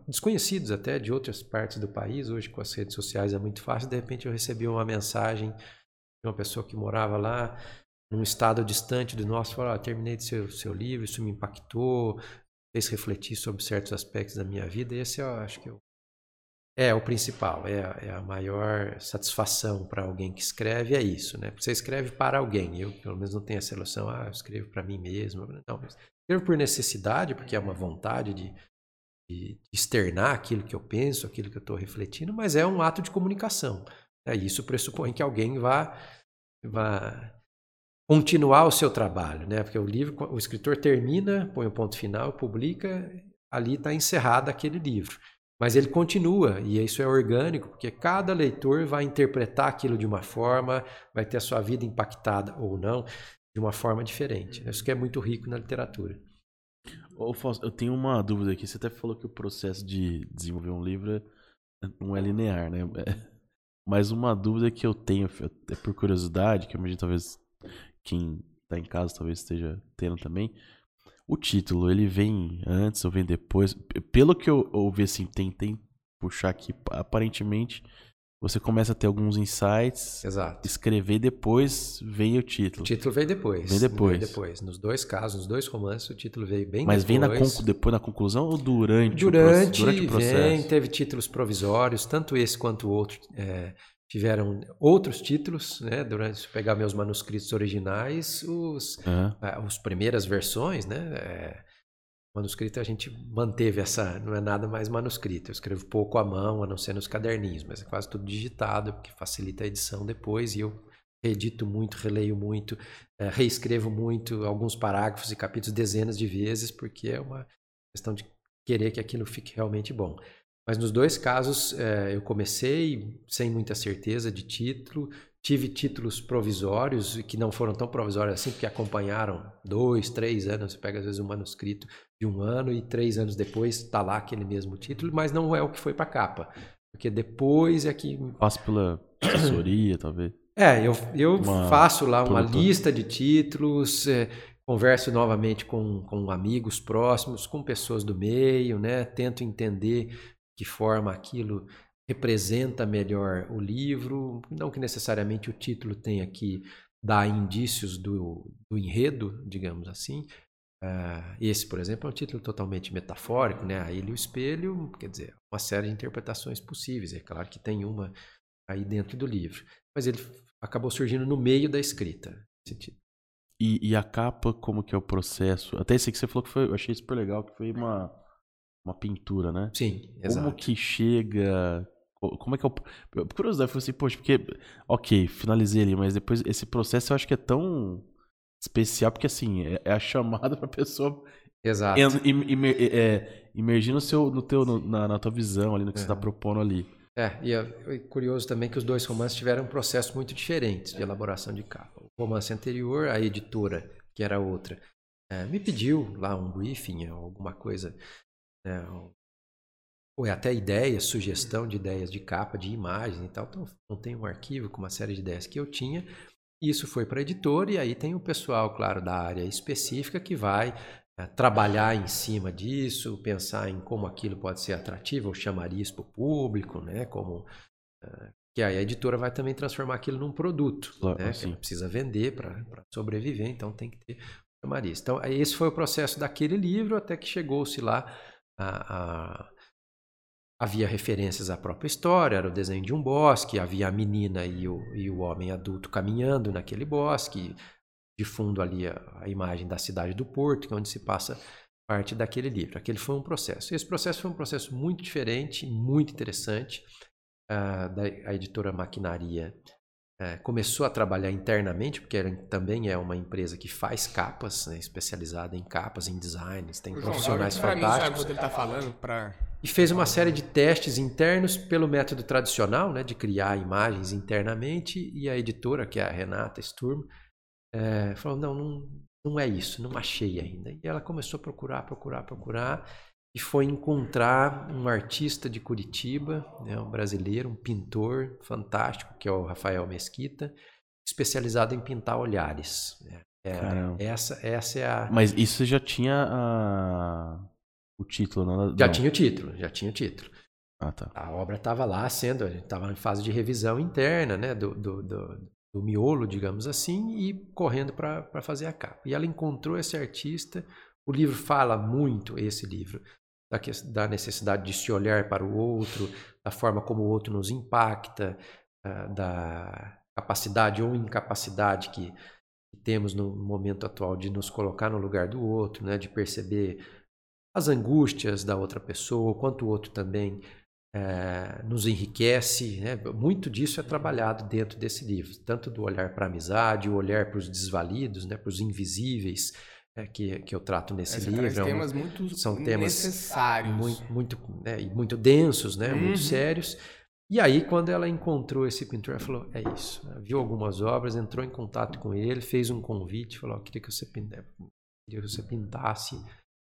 [SPEAKER 3] desconhecidos até de outras partes do país. Hoje, com as redes sociais, é muito fácil. De repente, eu recebi uma mensagem uma pessoa que morava lá num estado distante do nosso, falou, ah, terminei de seu, seu livro, isso me impactou, fez refletir sobre certos aspectos da minha vida, esse eu acho que eu, é o principal, é, é a maior satisfação para alguém que escreve, é isso, né? Você escreve para alguém, eu pelo menos não tenho essa ilusão, ah, eu escrevo para mim mesmo, não, escrevo por necessidade, porque é uma vontade de, de externar aquilo que eu penso, aquilo que eu estou refletindo, mas é um ato de comunicação. É, isso pressupõe que alguém vá, vá continuar o seu trabalho, né? Porque o livro, o escritor termina, põe o um ponto final, publica, ali está encerrado aquele livro. Mas ele continua, e isso é orgânico, porque cada leitor vai interpretar aquilo de uma forma, vai ter a sua vida impactada ou não. de uma forma diferente. Isso que é muito rico na literatura.
[SPEAKER 2] Ô, Fausto, eu tenho uma dúvida aqui. Você até falou que o processo de desenvolver um livro é- não é linear, né? Mas uma dúvida que eu tenho, é por curiosidade, que eu imagino talvez quem tá em casa talvez esteja tendo também. O título, ele vem antes ou vem depois? Pelo que eu ouvi, assim, tentei puxar aqui, aparentemente você começa a ter alguns insights,
[SPEAKER 3] Exato.
[SPEAKER 2] escrever depois vem o título.
[SPEAKER 3] O título veio depois.
[SPEAKER 2] Vem depois.
[SPEAKER 3] Veio depois. Nos dois casos, nos dois romances, o título veio bem
[SPEAKER 2] Mas vem na
[SPEAKER 3] depois.
[SPEAKER 2] depois na conclusão ou durante, o,
[SPEAKER 3] Durante,
[SPEAKER 2] proce- durante o processo?
[SPEAKER 3] vem, teve títulos provisórios, tanto esse quanto o outro é, tiveram outros títulos, né? Durante, se eu pegar meus manuscritos originais, os, ah, as primeiras versões, né? é, manuscrito a gente manteve essa, não é nada mais manuscrito. Eu escrevo pouco à mão, a não ser nos caderninhos, mas é quase tudo digitado, porque facilita a edição depois e eu reedito muito, releio muito, eh, reescrevo muito alguns parágrafos e capítulos dezenas de vezes, porque é uma questão de querer que aquilo fique realmente bom. Mas nos dois casos eh, eu comecei sem muita certeza de título, tive títulos provisórios que não foram tão provisórios assim, porque acompanharam dois, três anos. Você pega às vezes um manuscrito de um ano e três anos depois está lá aquele mesmo título, mas não é o que foi para capa, porque depois é que
[SPEAKER 2] Passa pela assessoria, talvez.
[SPEAKER 3] é, eu, eu
[SPEAKER 2] Uma
[SPEAKER 3] faço lá uma
[SPEAKER 2] produtora.
[SPEAKER 3] lista de títulos, é, converso novamente com, com amigos próximos, com pessoas do meio, né? Tento entender que forma aquilo representa melhor o livro. Não que necessariamente o título tenha que dar indícios do, do enredo, digamos assim. Ah, esse, por exemplo, é um título totalmente metafórico, né? A Ilha e o Espelho, quer dizer, uma série de interpretações possíveis. É claro que tem uma aí dentro do livro mas ele acabou surgindo no meio da escrita.
[SPEAKER 2] E, e a capa, como que é o processo? Até esse que você falou que foi, eu achei super legal, que foi uma, uma pintura, né?
[SPEAKER 3] Sim,
[SPEAKER 2] Como
[SPEAKER 3] exato.
[SPEAKER 2] que chega. co- Como é que é o. Por curiosidade, eu falei assim, poxa, porque. Ok, finalizei ali, mas depois esse processo eu acho que é tão especial, porque assim, é, é a chamada [laughs] pra pessoa
[SPEAKER 3] Exato.
[SPEAKER 2] im- imer- é, imergir no seu, no teu, no- na, na tua visão ali, no que você tá
[SPEAKER 3] Uhum.
[SPEAKER 2] propondo ali.
[SPEAKER 3] É, e é é curioso também que os dois romances tiveram processos muito diferentes de elaboração de capa. O romance anterior, a editora, que era outra, eh, me pediu lá um briefing, alguma coisa, né, um- ou é até ideia, sugestão de ideias de capa, de imagens e tal. Então, não tem um arquivo com uma série de ideias que eu tinha. Isso foi para a editora e aí tem o pessoal, claro, da área específica que vai eh, trabalhar em cima disso, pensar em como aquilo pode ser atrativo, ou chamariz para o público, né? Como eh, que aí a editora vai também transformar aquilo num produto,
[SPEAKER 2] Claro,
[SPEAKER 3] né? Que ela precisa vender para sobreviver, então tem que ter chamariz. Então esse foi o processo daquele livro até que chegou-se lá a, a- havia referências à própria história, era o desenho de um bosque, havia a menina e o, e o homem adulto caminhando naquele bosque, de fundo ali a, a imagem da cidade do Porto, que é onde se passa parte daquele livro. Aquele foi um processo. Esse processo foi um processo muito diferente, muito interessante. Ah, da, a editora Maquinaria eh, começou a trabalhar internamente, porque ela também é uma empresa que faz capas, né, especializada em capas, em designs, tem
[SPEAKER 1] João,
[SPEAKER 3] profissionais
[SPEAKER 1] olha pra mim, sabe
[SPEAKER 3] fantásticos.
[SPEAKER 1] o que ele tá falando? Pra...
[SPEAKER 3] E fez uma série de testes internos pelo método tradicional, né, de criar imagens internamente, e a editora, que é a Renata Sturm, eh, falou, não, não, não é isso, não achei ainda. E ela começou a procurar, procurar, procurar, e foi encontrar um artista de Curitiba, né, um brasileiro, um pintor fantástico, que é o Rafael Mesquita, especializado em pintar olhares. É,
[SPEAKER 2] Caramba.
[SPEAKER 3] essa, essa é a...
[SPEAKER 2] Mas isso já tinha a... o título, não?
[SPEAKER 3] Já
[SPEAKER 2] não.
[SPEAKER 3] tinha o título, já tinha o título.
[SPEAKER 2] Ah, tá.
[SPEAKER 3] A obra estava lá sendo, estava em fase de revisão interna, né, do, do, do, do miolo, digamos assim, e correndo para fazer a capa. E ela encontrou esse artista. O livro fala muito, esse livro, da, que- da necessidade de se olhar para o outro, da forma como o outro nos impacta, ah, da capacidade ou incapacidade que, temos no momento atual de nos colocar no lugar do outro, né, de perceber as angústias da outra pessoa, o quanto o outro também eh, nos enriquece. Né? Muito disso é trabalhado dentro desse livro, tanto do olhar para a amizade, o olhar para os desvalidos, né? para os invisíveis, eh, que, que eu trato nesse
[SPEAKER 1] Você
[SPEAKER 3] livro.
[SPEAKER 1] traz
[SPEAKER 3] É
[SPEAKER 1] temas muito
[SPEAKER 3] são temas
[SPEAKER 1] necessários.
[SPEAKER 3] muito, muito, né, muito densos, né,
[SPEAKER 1] Uhum.
[SPEAKER 3] muito sérios, E aí, quando ela encontrou esse pintor, ela falou: é isso. Ela viu algumas obras, entrou em contato com ele, fez um convite, falou: queria que você, queria que você pintasse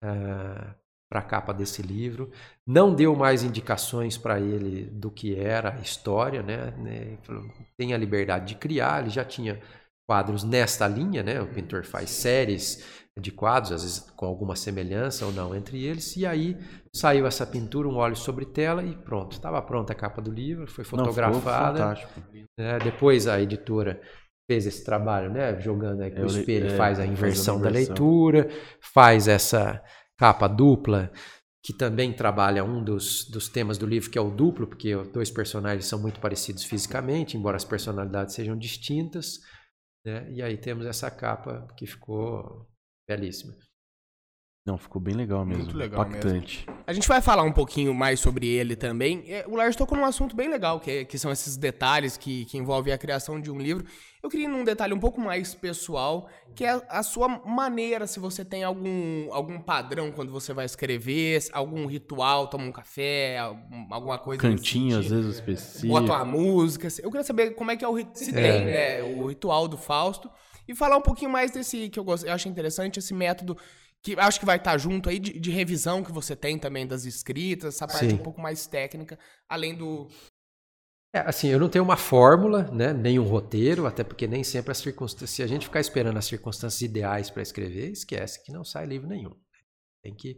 [SPEAKER 3] uh, para a capa desse livro. Não deu mais indicações para ele do que era a história, né? né? Falou, tem a liberdade de criar, ele já tinha quadros nesta linha, né? O pintor faz séries de quadros, às vezes com alguma semelhança ou não entre eles, e aí saiu essa pintura, um óleo sobre tela e pronto, estava pronta a capa do livro, foi fotografada. Não, né? Depois a editora fez esse trabalho, né? Jogando aí o espelho, é, faz a inversão da leitura, faz essa capa dupla que também trabalha um dos, dos temas do livro, que é o duplo, porque dois personagens são muito parecidos fisicamente, embora as personalidades sejam distintas. Né? E aí temos essa capa que ficou belíssima.
[SPEAKER 2] Não, ficou bem legal mesmo. Muito legal Impactante.
[SPEAKER 1] Mesmo. A gente vai falar um pouquinho mais sobre ele também. É, o Lars tocou num assunto bem legal, que, é, que são esses detalhes que, que envolvem a criação de um livro. Eu queria ir num detalhe um pouco mais pessoal, que é a sua maneira, se você tem algum, algum padrão quando você vai escrever, algum ritual, toma um café, alguma coisa
[SPEAKER 2] Cantinho, às vezes, específico.
[SPEAKER 1] Bota uma música. Eu queria saber como é que é o, se é. tem, né, o ritual do Fausto. E falar um pouquinho mais desse, que eu, gosto, eu acho interessante, esse método que acho que vai estar junto aí de, de, revisão que você tem também das escritas, essa parte Sim. um pouco mais técnica, além do.
[SPEAKER 3] É, assim, eu não tenho uma fórmula, né, nem um roteiro, até porque nem sempre as circunstâncias. Se a gente ficar esperando as circunstâncias ideais para escrever, esquece que não sai livro nenhum. Tem que.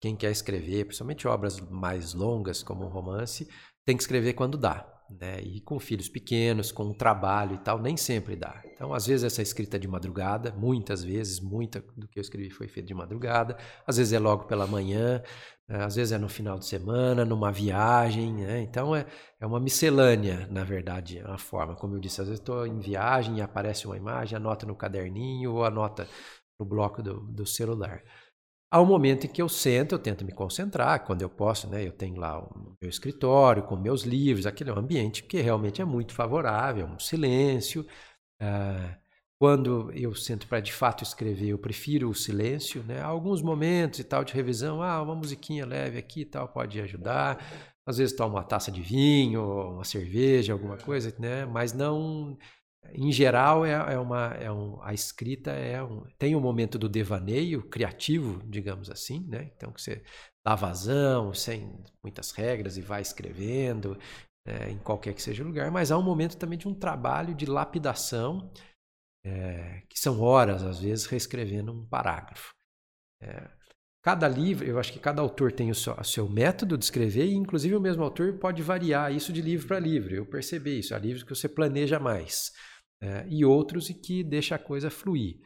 [SPEAKER 3] Quem quer escrever, principalmente obras mais longas, como um romance, tem que escrever quando dá. Né? E com filhos pequenos, com um trabalho e tal, nem sempre dá. Então, às vezes essa escrita é de madrugada, muitas vezes, muita do que eu escrevi foi feito de madrugada, às vezes é logo pela manhã, né? às vezes é no final de semana, numa viagem, né? Então é, é uma miscelânea, na verdade, a forma. Como eu disse, às vezes estou em viagem e aparece uma imagem, anota no caderninho ou anota no bloco do, do celular. Há um momento em que eu sento, eu tento me concentrar, quando eu posso, né? Eu tenho lá o meu escritório com meus livros, aquele é um ambiente que realmente é muito favorável, um silêncio. Ah, quando eu sento para de fato escrever, eu prefiro o silêncio, né? Há alguns momentos e tal de revisão, ah, uma musiquinha leve aqui e tal pode ajudar. Às vezes tomo uma taça de vinho, uma cerveja, alguma coisa, né? Mas não em geral, é, é uma, é um, a escrita é um, tem um momento do devaneio criativo, digamos assim, né? Então, que você dá vazão, sem muitas regras, e vai escrevendo, é, em qualquer que seja o lugar, mas há um momento também de um trabalho de lapidação, é, que são horas, às vezes, reescrevendo um parágrafo. É, cada livro, eu acho que cada autor tem o seu, o seu, método de escrever, e inclusive o mesmo autor pode variar isso de livro para livro. Eu percebi isso. Há livros que você planeja mais é, e outros e que deixa a coisa fluir.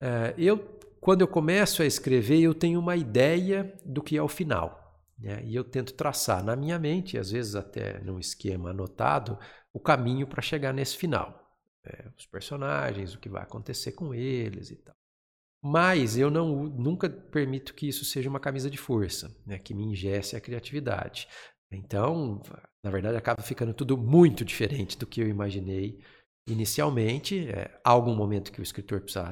[SPEAKER 3] É, eu, quando eu começo a escrever, eu tenho uma ideia do que é o final. Né? E eu tento traçar na minha mente, às vezes até num esquema anotado, o caminho para chegar nesse final. É, os personagens, o que vai acontecer com eles e tal. Mas eu não, nunca permito que isso seja uma camisa de força, né? que me ingesse a criatividade. Então, na verdade, acaba ficando tudo muito diferente do que eu imaginei inicialmente, é, há algum momento que o escritor precisa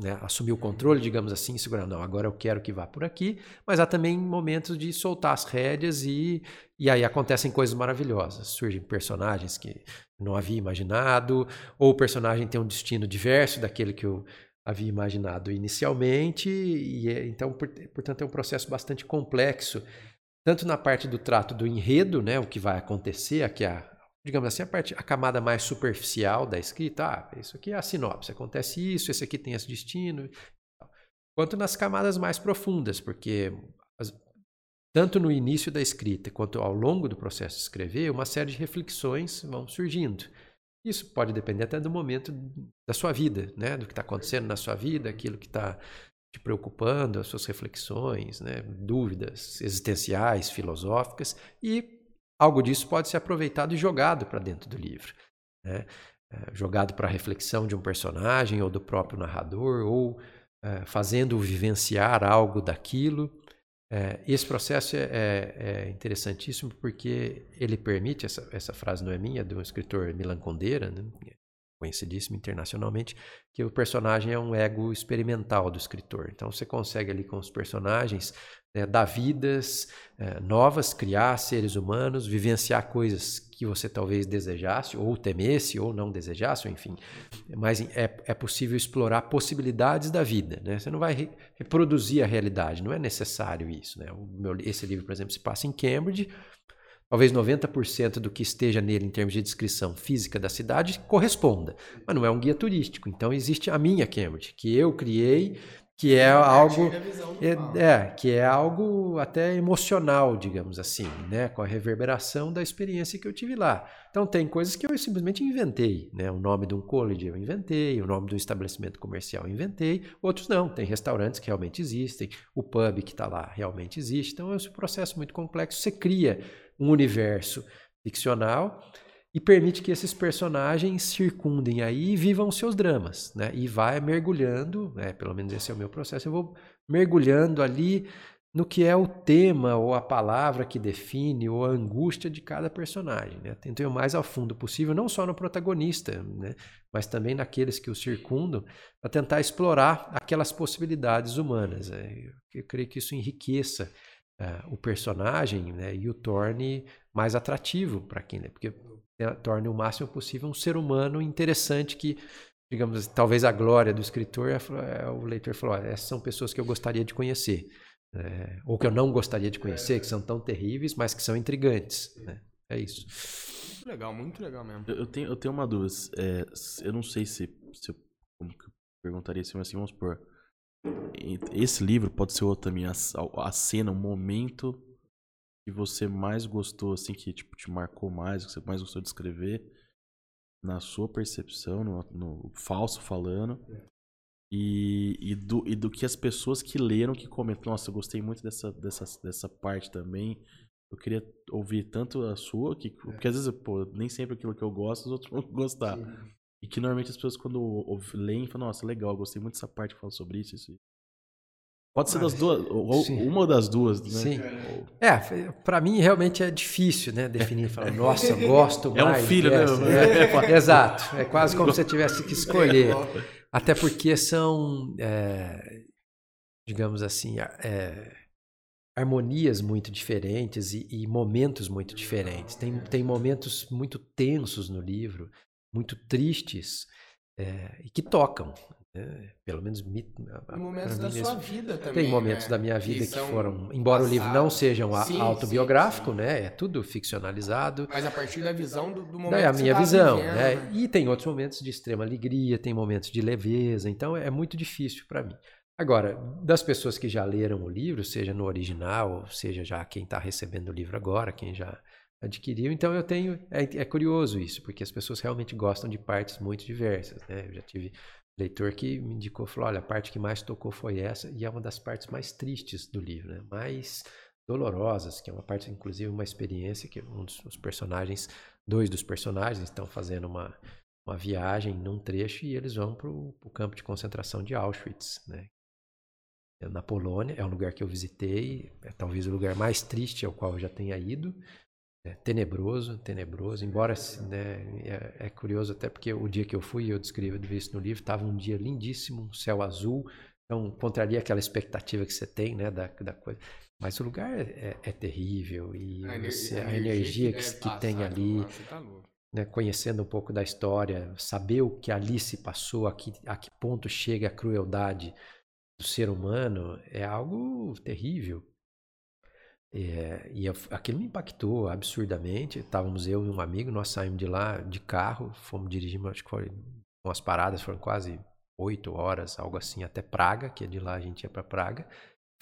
[SPEAKER 3] né, assumir o controle, digamos assim, segurar, não, agora eu quero que vá por aqui, mas há também momentos de soltar as rédeas e, e aí acontecem coisas maravilhosas. Surgem personagens que não havia imaginado, ou o personagem tem um destino diverso daquele que eu havia imaginado inicialmente, e é, então, portanto, é um processo bastante complexo, tanto na parte do trato do enredo, né, o que vai acontecer, aqui a digamos assim, a, parte, a camada mais superficial da escrita. Ah, isso aqui é a sinopse, acontece isso, esse aqui tem esse destino. Quanto nas camadas mais profundas, porque as, tanto no início da escrita quanto ao longo do processo de escrever, uma série de reflexões vão surgindo. Isso pode depender até do momento da sua vida, né? do que está acontecendo na sua vida, aquilo que está te preocupando, as suas reflexões, né? dúvidas existenciais, filosóficas, e algo disso pode ser aproveitado e jogado para dentro do livro. Né? É, jogado para a reflexão de um personagem ou do próprio narrador, ou é, fazendo-o vivenciar algo daquilo. É, esse processo é, é, é, interessantíssimo porque ele permite, essa, essa frase não é minha, é de um escritor Milan Kundera, né? Conhecidíssimo internacionalmente, que o personagem é um ego experimental do escritor. Então você consegue ali com os personagens né, dar vidas é, novas, criar seres humanos, vivenciar coisas que você talvez desejasse, ou temesse, ou não desejasse, enfim. Mas é, é possível explorar possibilidades da vida. Né? Você não vai re reproduzir a realidade, não é necessário isso. Né? Meu, esse livro, por exemplo, se passa em Cambridge. Talvez 90% do que esteja nele em termos de descrição física da cidade corresponda, mas não é um guia turístico. Então existe a minha Cambridge, que eu criei que é algo é, é, que é algo até emocional, digamos assim, né, com a reverberação da experiência que eu tive lá. Então tem coisas que eu simplesmente inventei, né, o nome de um college eu inventei, o nome de um estabelecimento comercial eu inventei, outros não, tem restaurantes que realmente existem, o pub que está lá realmente existe. Então é um processo muito complexo. Você cria um universo ficcional e permite que esses personagens circundem aí e vivam seus dramas, né? E vai mergulhando, né? pelo menos esse é o meu processo, eu vou mergulhando ali no que é o tema ou a palavra que define ou a angústia de cada personagem. Né? Tento ir o mais ao fundo possível, não só no protagonista, né? mas também naqueles que o circundam, para tentar explorar aquelas possibilidades humanas. Né? Eu creio que isso enriqueça uh, o personagem né? e o torne mais atrativo para quem lê, porque torne o máximo possível um ser humano interessante que, digamos, talvez a glória do escritor é, é o leitor falou, essas são pessoas que eu gostaria de conhecer, é, ou que eu não gostaria de conhecer, que são tão terríveis, mas que são intrigantes, né? É isso.
[SPEAKER 1] Muito legal, muito legal mesmo.
[SPEAKER 2] Eu, eu tenho, eu tenho uma dúvida. É, eu não sei se, se eu, como que eu perguntaria assim, mas assim, vamos supor. Esse livro pode ser outro também, a, a cena, o momento que você mais gostou, assim, que tipo, te marcou mais, que você mais gostou de escrever, na sua percepção, no, no falso falando, e, e, do, e do que as pessoas que leram, que comentam, nossa, eu gostei muito dessa, dessa, dessa parte também. Eu queria ouvir tanto a sua, que, é. porque às vezes, pô, nem sempre aquilo que eu gosto, os outros vão gostar. Sim. E que normalmente as pessoas, quando leem, falam, nossa, legal, gostei muito dessa parte que fala sobre isso, isso. Pode ser das duas, ou Sim. uma das duas, né? Sim.
[SPEAKER 3] É, para mim realmente é difícil, né, definir, falar, [laughs] nossa, gosto
[SPEAKER 2] é
[SPEAKER 3] mais.
[SPEAKER 2] É um filho, né?
[SPEAKER 3] dessa. né? [laughs] É, exato, é quase como se você tivesse que escolher. [laughs] Até porque são, é, digamos assim, é, harmonias muito diferentes e, e, momentos muito diferentes. Tem, tem momentos muito tensos no livro, muito tristes, é, e que tocam. É, pelo menos me,
[SPEAKER 1] momentos da sua vida também.
[SPEAKER 3] Tem momentos
[SPEAKER 1] né?
[SPEAKER 3] da minha vida que, que foram, embora passados. o livro não seja um sim, autobiográfico, sim, sim. né? É tudo ficcionalizado.
[SPEAKER 1] Mas a partir da visão do, do momento.
[SPEAKER 3] É a minha tá visão, vivendo, né? né? E tem outros momentos de extrema alegria, tem momentos de leveza, então é muito difícil para mim. Agora, das pessoas que já leram o livro, seja no original, seja já quem está recebendo o livro agora, quem já adquiriu. Então eu tenho. É, é, curioso isso, porque as pessoas realmente gostam de partes muito diversas. Né? Eu já tive leitor que me indicou, falou, olha, a parte que mais tocou foi essa, e é uma das partes mais tristes do livro, né? mais dolorosas, que é uma parte, inclusive, uma experiência que um dos personagens, dois dos personagens estão fazendo uma, uma viagem num trecho e eles vão para o campo de concentração de Auschwitz, né? É na Polônia, é um lugar que eu visitei, é talvez o lugar mais triste ao qual eu já tenha ido, é tenebroso, tenebroso, embora né, é, é, curioso até porque o dia que eu fui, eu descrevo isso no livro, estava um dia lindíssimo, um céu azul, então contraria aquela expectativa que você tem, né, da, da coisa. Mas o lugar é, é, é terrível e a, você, a energia, que, que, que tem ali, tá né, conhecendo um pouco da história, saber o que ali se passou, a que, a que ponto chega a crueldade do ser humano, é algo terrível. É, e aquilo me impactou absurdamente. Estávamos eu e um amigo, nós saímos de lá de carro, fomos dirigir, acho que umas paradas, foram quase oito horas, algo assim, até Praga, que é de lá a gente ia para Praga.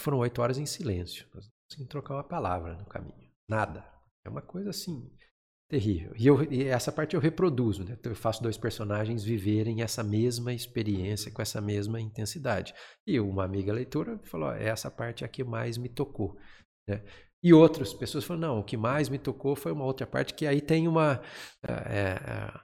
[SPEAKER 3] Foram oito horas em silêncio, conseguimos trocar uma palavra no caminho, nada. É uma coisa assim terrível. E, eu, e essa parte eu reproduzo, né? Eu faço dois personagens viverem essa mesma experiência com essa mesma intensidade. E uma amiga leitora falou: essa parte é a que mais me tocou. Né? E outras pessoas falam, não, o que mais me tocou foi uma outra parte que aí tem uma. É,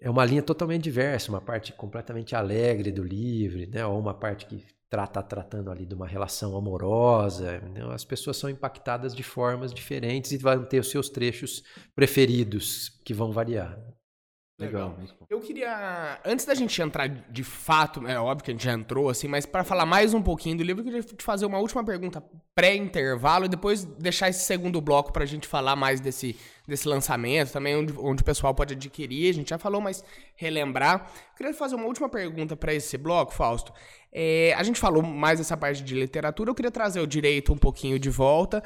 [SPEAKER 3] é, uma linha totalmente diversa, uma parte completamente alegre do livro, né? ou uma parte que está tratando ali de uma relação amorosa. Né? As pessoas são impactadas de formas diferentes e vão ter os seus trechos preferidos que vão variar.
[SPEAKER 2] Legal.
[SPEAKER 1] Eu queria, antes da gente entrar de fato, é óbvio que a gente já entrou, assim, mas para falar mais um pouquinho do livro, eu queria te fazer uma última pergunta pré-intervalo e depois deixar esse segundo bloco pra gente falar mais desse, desse lançamento, também onde, onde o pessoal pode adquirir, a gente já falou, mas relembrar. Eu queria fazer uma última pergunta para esse bloco, Fausto. É, a gente falou mais dessa parte de literatura, eu queria trazer o direito um pouquinho de volta.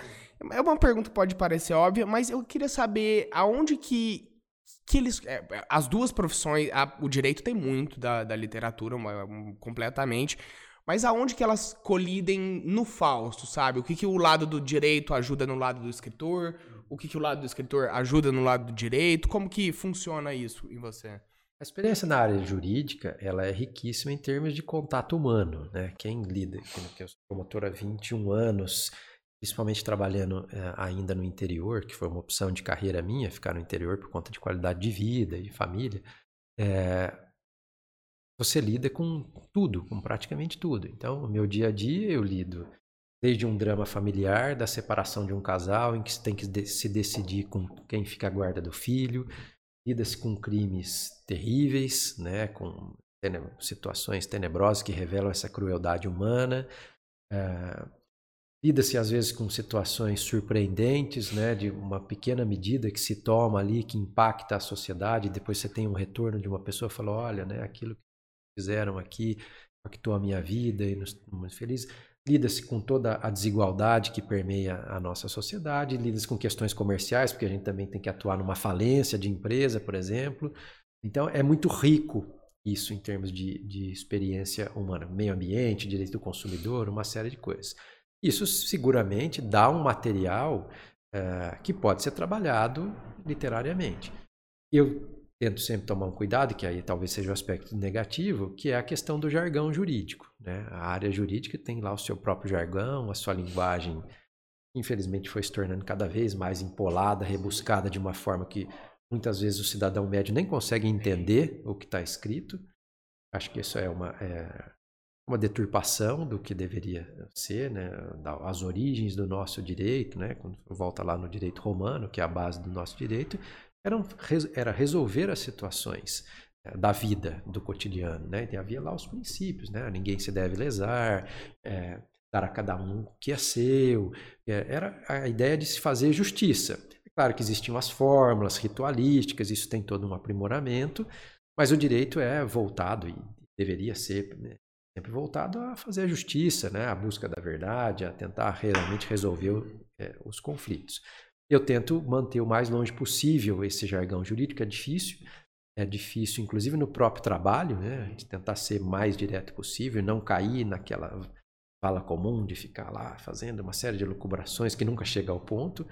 [SPEAKER 1] É uma pergunta que pode parecer óbvia, mas eu queria saber aonde que que eles. é, as duas profissões. a- o direito tem muito da, da literatura, uma- um, completamente. Mas aonde que elas colidem no Fausto, sabe? O que, que o lado do direito ajuda no lado do escritor? O que, que o lado do escritor ajuda no lado do direito? Como que funciona isso em você?
[SPEAKER 3] A experiência na área jurídica, ela é riquíssima em termos de contato humano, né? Quem lida, que eu sou promotor há 21 anos, principalmente trabalhando eh, ainda no interior, que foi uma opção de carreira minha, ficar no interior por conta de qualidade de vida e família, eh, você lida com tudo, com praticamente tudo. Então, no meu dia a dia, eu lido desde um drama familiar, da separação de um casal, em que se tem que se decidir com quem fica a guarda do filho, lida-se com crimes terríveis, né, com situações tenebrosas que revelam essa crueldade humana. Ah, Lida-se às vezes com situações surpreendentes, né, de uma pequena medida que se toma ali que impacta a sociedade, e depois você tem um retorno de uma pessoa que fala, olha, né, aquilo que fizeram aqui impactou a minha vida e nos muito feliz. Lida-se com toda a desigualdade que permeia a nossa sociedade, lida-se com questões comerciais, porque a gente também tem que atuar numa falência de empresa, por exemplo. Então, é muito rico isso em termos de, de experiência humana, meio ambiente, direito do consumidor, uma série de coisas. Isso seguramente dá um material eh, que pode ser trabalhado literariamente. Eu tento sempre tomar um cuidado, que aí talvez seja o aspecto negativo, que é a questão do jargão jurídico. Né? A área jurídica tem lá o seu próprio jargão, a sua linguagem, infelizmente, foi se tornando cada vez mais empolada, rebuscada de uma forma que muitas vezes o cidadão médio nem consegue entender o que está escrito. Acho que isso é uma, é uma deturpação do que deveria ser, né? as origens do nosso direito, né? quando volta lá no direito romano, que é a base do nosso direito, eram, era resolver as situações eh, da vida, do cotidiano. Né? E havia lá os princípios, né? ninguém se deve lesar, eh, dar a cada um o que é seu. Eh, era a ideia de se fazer justiça. É claro que existiam as fórmulas ritualísticas, isso tem todo um aprimoramento, mas o direito é voltado e deveria ser né, sempre voltado a fazer a justiça, né, a busca da verdade, a tentar realmente resolver eh, os conflitos. Eu tento manter o mais longe possível esse jargão jurídico, é difícil, é difícil, inclusive no próprio trabalho, né, de tentar ser mais direto possível, não cair naquela fala comum de ficar lá fazendo uma série de lucubrações que nunca chega ao ponto,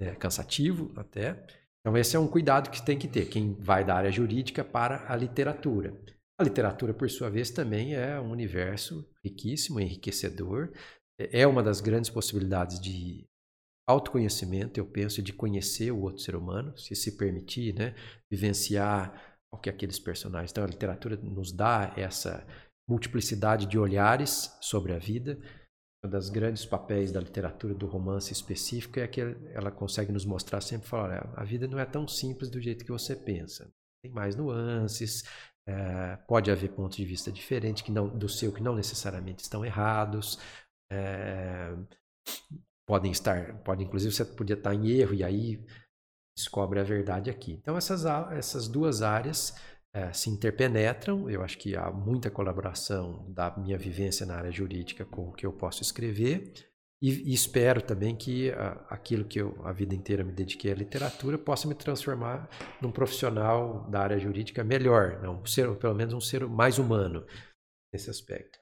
[SPEAKER 3] é cansativo até. Então esse é um cuidado que tem que ter quem vai da área jurídica para a literatura. A literatura, por sua vez, também é um universo riquíssimo, enriquecedor. É uma das grandes possibilidades de autoconhecimento, eu penso, de conhecer o outro ser humano, se se permitir, né, vivenciar o que aqueles personagens. Então, a literatura nos dá essa multiplicidade de olhares sobre a vida. Um dos grandes papéis da literatura, do romance específico, é que ela consegue nos mostrar sempre, falar, a vida não é tão simples do jeito que você pensa. Tem mais nuances, é, pode haver pontos de vista diferentes que não, do seu que não necessariamente estão errados. É, podem estar, pode inclusive você podia estar em erro e aí descobre a verdade aqui. Então essas, essas duas áreas é, se interpenetram. Eu acho que há muita colaboração da minha vivência na área jurídica com o que eu posso escrever. E, e espero também que a, aquilo que eu a vida inteira me dediquei à literatura possa me transformar num profissional da área jurídica melhor, não, ser, pelo menos um ser mais humano nesse aspecto.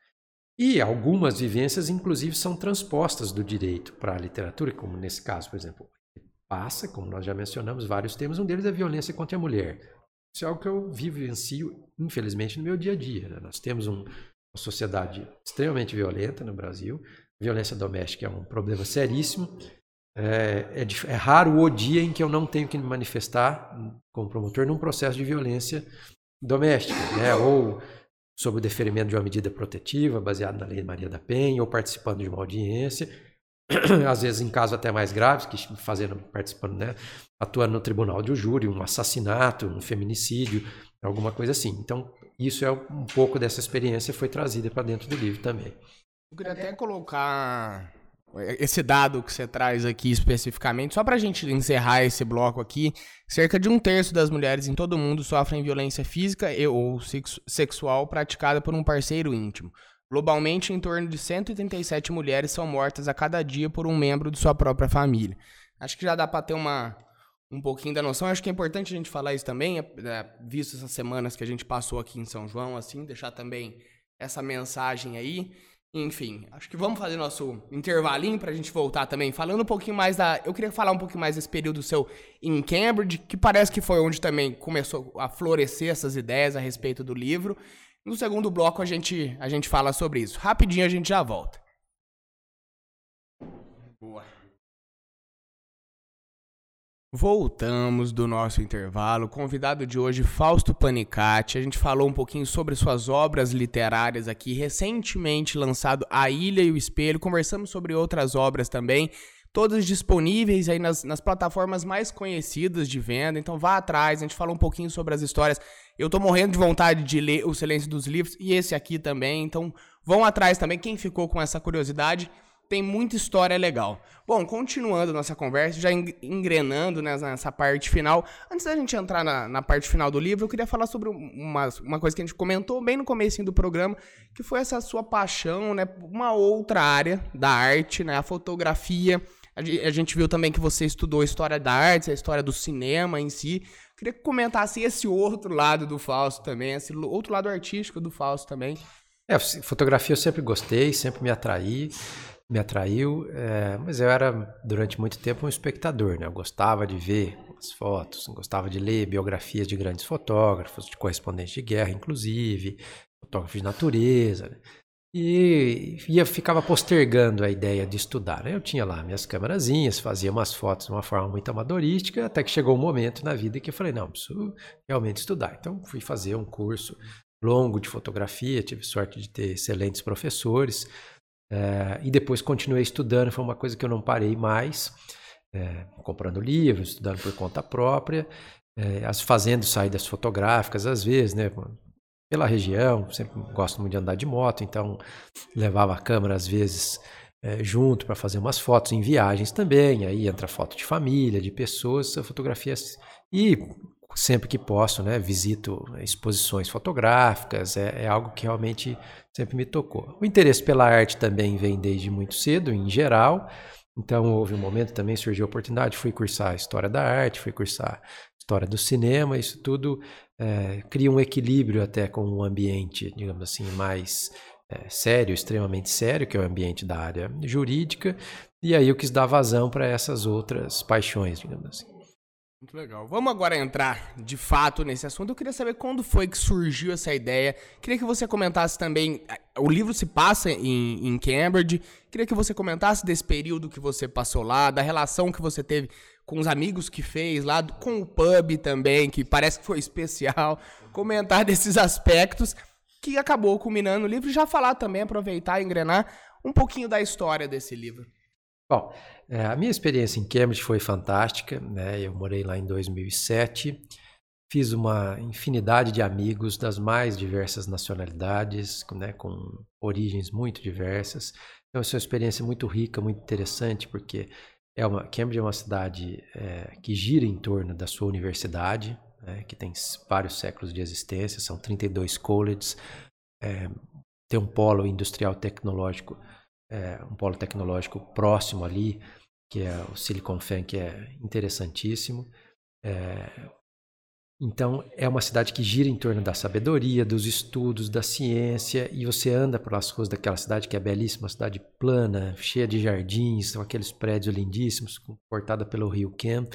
[SPEAKER 3] E algumas vivências, inclusive, são transpostas do direito para a literatura, como nesse caso, por exemplo, passa, como nós já mencionamos, vários temas, um deles é a violência contra a mulher. Isso é algo que eu vivencio, infelizmente, no meu dia a dia. Né? Nós temos um, uma sociedade extremamente violenta no Brasil, violência doméstica é um problema seríssimo. É, é, é, raro o dia em que eu não tenho que me manifestar como promotor num processo de violência doméstica, né? ou sob o deferimento de uma medida protetiva baseada na Lei Maria da Penha, ou participando de uma audiência. [clears throat] às vezes em casos até mais graves, que fazendo, participando, né, atuando no tribunal de júri, um assassinato, um feminicídio, alguma coisa assim. Então, isso é um pouco dessa experiência foi trazida para dentro do livro também.
[SPEAKER 1] Eu queria até colocar esse dado que você traz aqui especificamente, só para a gente encerrar esse bloco aqui, cerca de um terço das mulheres em todo o mundo sofrem violência física e, ou sexual praticada por um parceiro íntimo. Globalmente, em torno de 137 mulheres são mortas a cada dia por um membro de sua própria família. Acho que já dá para ter uma, um pouquinho da noção. Acho que é importante a gente falar isso também, é, visto essas semanas que a gente passou aqui em São João, assim, deixar também essa mensagem aí. Enfim, acho que vamos fazer nosso intervalinho para a gente voltar também, falando um pouquinho mais da. Eu queria falar um pouquinho mais desse período seu em Cambridge, que parece que foi onde também começou a florescer essas ideias a respeito do livro. No segundo bloco a gente, a gente fala sobre isso. Rapidinho a gente já volta. Boa. Voltamos do nosso intervalo. Convidado de hoje, Fausto Panicati. A gente falou um pouquinho sobre suas obras literárias aqui, recentemente lançado A Ilha e o Espelho. Conversamos sobre outras obras também, todas disponíveis aí nas, nas plataformas mais conhecidas de venda. Então vá atrás, a gente falou um pouquinho sobre as histórias eu tô morrendo de vontade de ler O Silêncio dos Livros e esse aqui também, então vão atrás também. Quem ficou com essa curiosidade, tem muita história legal. Bom, continuando nossa conversa, já engrenando né, nessa parte final. Antes da gente entrar na, na, parte final do livro, eu queria falar sobre uma, uma coisa que a gente comentou bem no começo do programa, que foi essa sua paixão, né, uma outra área da arte, né, a fotografia. A gente viu também que você estudou história da arte, a história do cinema em si. Queria que comentasse esse outro lado do Fausto também, esse outro lado artístico do Fausto também.
[SPEAKER 3] É, fotografia eu sempre gostei, sempre me atraí, me atraiu, é, mas eu era durante muito tempo um espectador, né? Eu gostava de ver as fotos, gostava de ler biografias de grandes fotógrafos, de correspondentes de guerra, inclusive, fotógrafos de natureza. Né? E ia, ficava postergando a ideia de estudar. Né? Eu tinha lá minhas câmerazinhas, fazia umas fotos de uma forma muito amadorística, até que chegou um momento na vida que eu falei, não, preciso realmente estudar. Então fui fazer um curso longo de fotografia, tive sorte de ter excelentes professores, é, e depois continuei estudando, foi uma coisa que eu não parei mais, é, comprando livros, estudando por conta própria, é, fazendo saídas fotográficas às vezes, né, pela região, sempre gosto muito de andar de moto, então levava a câmera às vezes junto para fazer umas fotos em viagens também, aí entra foto de família, de pessoas, fotografias e sempre que posso, né, visito exposições fotográficas, é, é, algo que realmente sempre me tocou. O interesse pela arte também vem desde muito cedo, em geral, então houve um momento também surgiu a oportunidade, fui cursar História da Arte, fui cursar História do Cinema, isso tudo é, cria um equilíbrio até com um ambiente, digamos assim, mais é, sério, extremamente sério, que é o ambiente da área jurídica, e aí eu quis dar vazão para essas outras paixões, digamos assim.
[SPEAKER 1] Muito legal. Vamos agora entrar de fato nesse assunto. Eu queria saber quando foi que surgiu essa ideia. Queria que você comentasse também. Eh, o livro se passa em, em Cambridge. Queria que você comentasse desse período que você passou lá, da relação que você teve com os amigos que fez lá, com o pub também, que parece que foi [laughs] especial, comentar desses aspectos que acabou culminando no livro já falar também, aproveitar e engrenar um pouquinho da história desse livro.
[SPEAKER 3] Bom, é, a minha experiência em Cambridge foi fantástica, né? Eu morei lá em 2007, fiz uma infinidade de amigos das mais diversas nacionalidades, né? Com origens muito diversas. Então, essa é uma experiência muito rica, muito interessante, porque é uma, Cambridge é uma cidade é, que gira em torno da sua universidade, né, que tem vários séculos de existência, são 32 colleges, é, tem um polo industrial tecnológico, é, um polo tecnológico próximo ali, que é o Silicon Valley, que é interessantíssimo. É, então, é uma cidade que gira em torno da sabedoria, dos estudos, da ciência, e você anda pelas ruas daquela cidade que é belíssima, cidade plana, cheia de jardins, são aqueles prédios lindíssimos, cortada pelo rio Cam,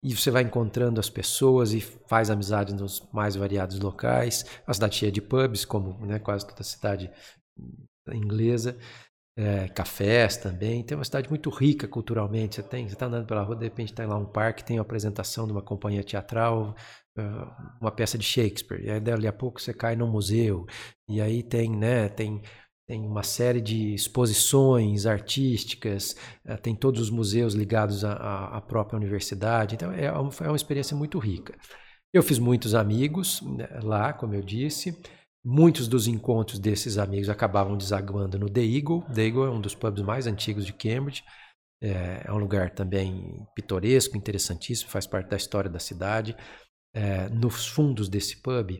[SPEAKER 3] e você vai encontrando as pessoas e faz amizade nos mais variados locais. Uma cidade cheia de pubs, como né, quase toda cidade inglesa. É, cafés também. Tem uma cidade muito rica culturalmente. Você tem, você está andando pela rua, de repente está lá um parque, tem uma apresentação de uma companhia teatral, uma peça de Shakespeare. E aí dali a pouco você cai num museu. E aí tem, né, tem tem uma série de exposições artísticas, eh, tem todos os museus ligados à, à própria universidade, então é uma, é uma experiência muito rica. Eu fiz muitos amigos né, lá, como eu disse. Muitos dos encontros desses amigos acabavam desaguando no The Eagle. The Eagle é um dos pubs mais antigos de Cambridge. É, é um lugar também pitoresco, interessantíssimo, faz parte da história da cidade. É, nos fundos desse pub,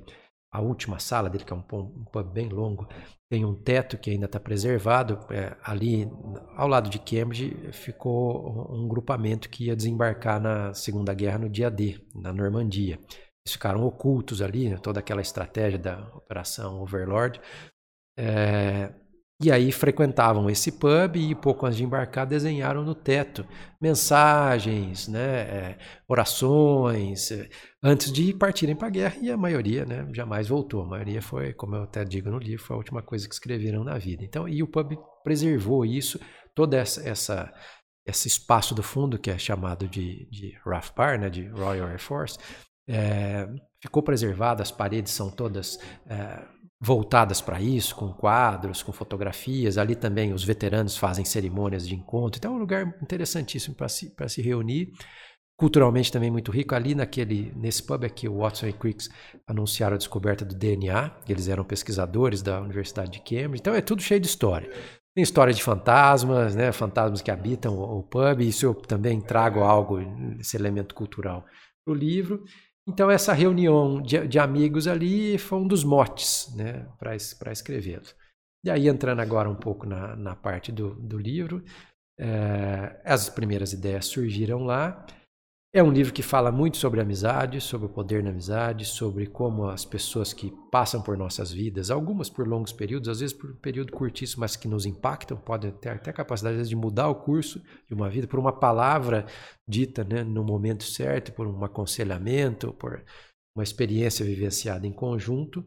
[SPEAKER 3] a última sala dele, que é um, um pub bem longo, tem um teto que ainda está preservado. É, ali, ao lado de Cambridge, ficou um grupamento que ia desembarcar na Segunda Guerra no dia D, na Normandia. Eles ficaram ocultos ali, né, toda aquela estratégia da Operação Overlord. É, e aí frequentavam esse pub e pouco antes de embarcar desenharam no teto mensagens, né, é, orações, é, antes de partirem para a guerra e a maioria né, jamais voltou. A maioria foi, como eu até digo no livro, foi a última coisa que escreveram na vida. Então, e o pub preservou isso, toda essa, essa esse espaço do fundo que é chamado de, de RAF Bar, né, de Royal Air Force, é, ficou preservado, as paredes são todas é, voltadas para isso, com quadros, com fotografias. Ali também os veteranos fazem cerimônias de encontro. Então é um lugar interessantíssimo para se, se reunir. Culturalmente também muito rico. Ali naquele, nesse pub aqui, o Watson e Creeks anunciaram a descoberta do DNA. Eles eram pesquisadores da Universidade de Cambridge. Então é tudo cheio de história. Tem história de fantasmas, né? fantasmas que habitam o, o pub. Isso eu também trago algo, esse elemento cultural para o livro. Então, essa reunião de, de amigos ali foi um dos motes né, para escrevê-lo. E aí, entrando agora um pouco na, na parte do, do livro, é, as primeiras ideias surgiram lá. É um livro que fala muito sobre amizade, sobre o poder na amizade, sobre como as pessoas que passam por nossas vidas, algumas por longos períodos, às vezes por um período curtíssimo, mas que nos impactam, podem ter até a capacidade de mudar o curso de uma vida por uma palavra dita né, no momento certo, por um aconselhamento, por uma experiência vivenciada em conjunto.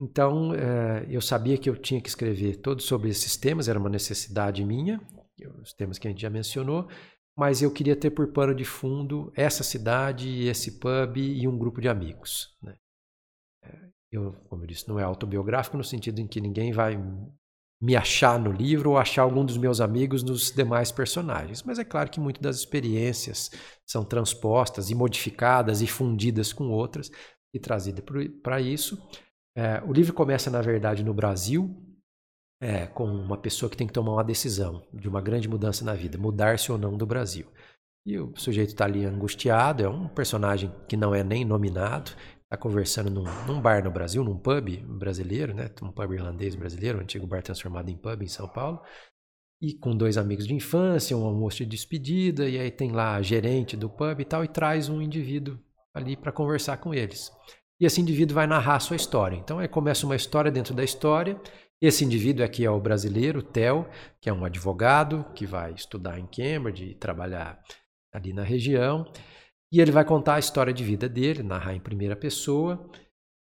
[SPEAKER 3] Então, é, eu sabia que eu tinha que escrever todos sobre esses temas, era uma necessidade minha, os temas que a gente já mencionou, mas eu queria ter por pano de fundo essa cidade, esse pub e um grupo de amigos. Né? É, eu, como eu disse, não é autobiográfico no sentido em que ninguém vai me achar no livro ou achar algum dos meus amigos nos demais personagens. Mas é claro que muitas das experiências são transpostas e modificadas e fundidas com outras e trazidas para isso. É, o livro começa, na verdade, no Brasil, é, com uma pessoa que tem que tomar uma decisão de uma grande mudança na vida, mudar-se ou não do Brasil. E o sujeito está ali angustiado, é um personagem que não é nem nominado, está conversando num, num, bar no Brasil, num pub brasileiro, né? um pub irlandês brasileiro, um antigo bar transformado em pub em São Paulo, e com dois amigos de infância, um almoço de despedida, e aí tem lá a gerente do pub e tal, e traz um indivíduo ali para conversar com eles. E esse indivíduo vai narrar a sua história. Então aí começa uma história dentro da história, esse indivíduo aqui é o brasileiro, Theo, que é um advogado que vai estudar em Cambridge e trabalhar ali na região. E ele vai contar a história de vida dele, narrar em primeira pessoa.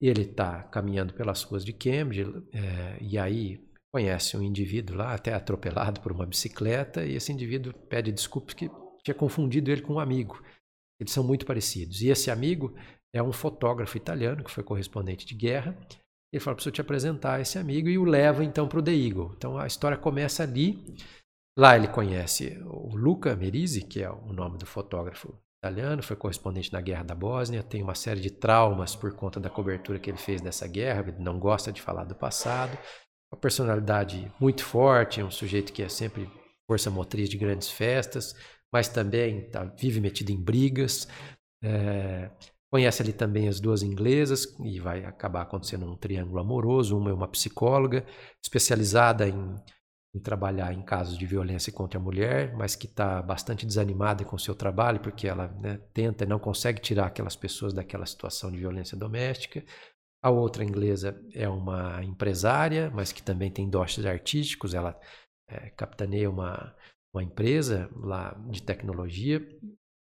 [SPEAKER 3] Ele está caminhando pelas ruas de Cambridge é, e aí conhece um indivíduo lá, até atropelado por uma bicicleta, e esse indivíduo pede desculpas que tinha confundido ele com um amigo. Eles são muito parecidos. E esse amigo é um fotógrafo italiano que foi correspondente de guerra ele fala, preciso te apresentar esse amigo e o leva então para o The Eagle. Então a história começa ali. Lá ele conhece o Luca Merisi, que é o nome do fotógrafo italiano, foi correspondente na Guerra da Bósnia, tem uma série de traumas por conta da cobertura que ele fez dessa guerra, ele não gosta de falar do passado. Uma personalidade muito forte, um sujeito que é sempre força motriz de grandes festas, mas também tá, vive metido em brigas. É, Conhece ali também as duas inglesas e vai acabar acontecendo um triângulo amoroso. Uma é uma psicóloga especializada em, em trabalhar em casos de violência contra a mulher, mas que está bastante desanimada com o seu trabalho porque ela né, tenta e não consegue tirar aquelas pessoas daquela situação de violência doméstica. A outra inglesa é uma empresária, mas que também tem dotes artísticos. Ela é, capitaneia uma, uma empresa lá de tecnologia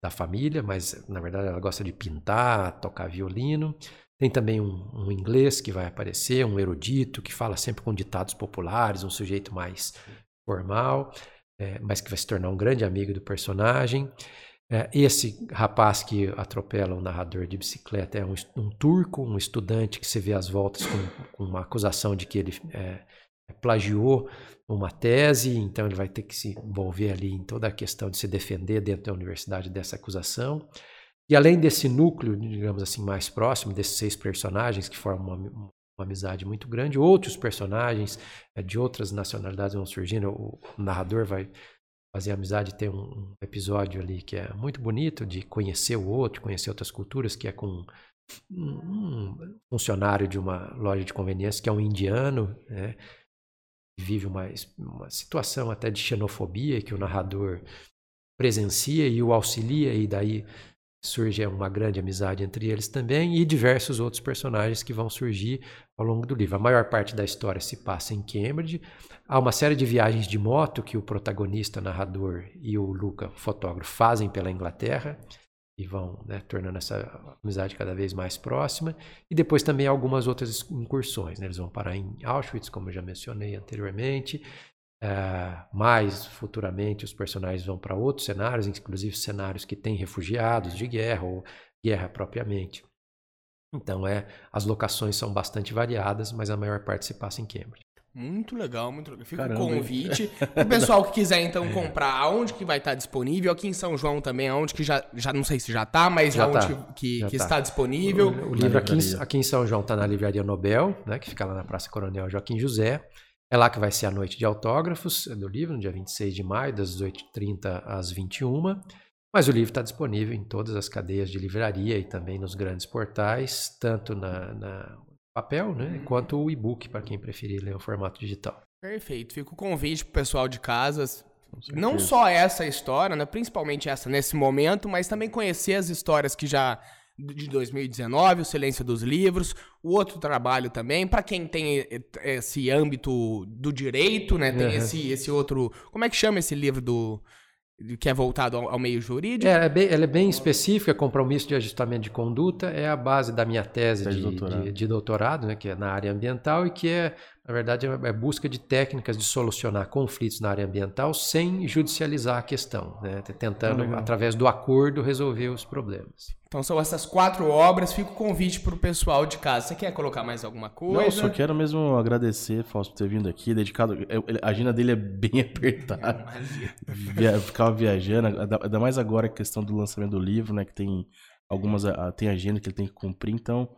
[SPEAKER 3] da família, mas na verdade ela gosta de pintar, tocar violino. Tem também um, um, inglês que vai aparecer, um erudito que fala sempre com ditados populares, um sujeito mais formal, é, mas que vai se tornar um grande amigo do personagem. É, esse rapaz que atropela o narrador de bicicleta é um, um turco, um estudante que se vê às voltas com, com uma acusação de que ele é, plagiou uma tese, então ele vai ter que se envolver ali em toda a questão de se defender dentro da universidade dessa acusação. E além desse núcleo, digamos assim, mais próximo, desses seis personagens que formam uma, uma amizade muito grande, outros personagens é, de outras nacionalidades vão surgindo. O, narrador vai fazer amizade, tem um, episódio ali que é muito bonito de conhecer o outro, conhecer outras culturas, que é com um funcionário de uma loja de conveniência que é um indiano, né? Vive uma, uma situação até de xenofobia que o narrador presencia e o auxilia, e daí surge uma grande amizade entre eles também, e diversos outros personagens que vão surgir ao longo do livro. A maior parte da história se passa em Cambridge. Há uma série de viagens de moto que o protagonista, narrador e o Luca, fotógrafo, fazem pela Inglaterra e vão né, tornando essa amizade cada vez mais próxima. E depois também algumas outras incursões. Né? Eles vão parar em Auschwitz, como eu já mencionei anteriormente. Uh, mais futuramente os personagens vão para outros cenários, inclusive cenários que têm refugiados de guerra ou guerra propriamente. Então é, as locações são bastante variadas, mas a maior parte se passa em Cambridge.
[SPEAKER 1] Muito legal, muito legal. Fica o convite. [laughs] o pessoal que quiser então comprar, aonde que vai estar disponível? Aqui em São João também, aonde que já, já não sei se já está, mas já aonde tá. que, que tá. está disponível.
[SPEAKER 3] O, o livro aqui em, aqui em, São João está na Livraria Nobel, né, que fica lá na Praça Coronel Joaquim José. É lá que vai ser a noite de autógrafos do livro, no dia 26 de maio, das 18h30 às 21 mas o livro está disponível em todas as cadeias de livraria e também nos grandes portais, tanto na, na papel, né? Quanto o e-book, para quem preferir ler o formato digital.
[SPEAKER 1] Perfeito. Fica o convite para o pessoal de casas. Não só essa história, né? principalmente essa nesse momento, mas também conhecer as histórias que já de 2019, O Silêncio dos Livros, o outro trabalho também, para quem tem esse âmbito do direito, né? Tem uhum. esse, esse outro. Como é que chama esse livro do que é voltado ao, ao meio jurídico?
[SPEAKER 3] É, é bem, ela é bem específica, compromisso de ajustamento de conduta, é a base da minha tese, de, de, doutorado, de, de doutorado né, que é na área ambiental e que é, na verdade, é, é busca de técnicas de solucionar conflitos na área ambiental sem judicializar a questão, né, tentando, ah, através do acordo, resolver os problemas.
[SPEAKER 1] Então são essas quatro obras. Fica o convite para o pessoal de casa. Você quer colocar mais alguma coisa?
[SPEAKER 2] Não, só quero mesmo agradecer, Fausto, por ter vindo aqui. Dedicado. A agenda dele é bem [laughs] apertada. Via, ficava viajando. Ainda mais agora a questão do lançamento do livro, né? Que tem algumas. Tem agenda que ele tem que cumprir. Então,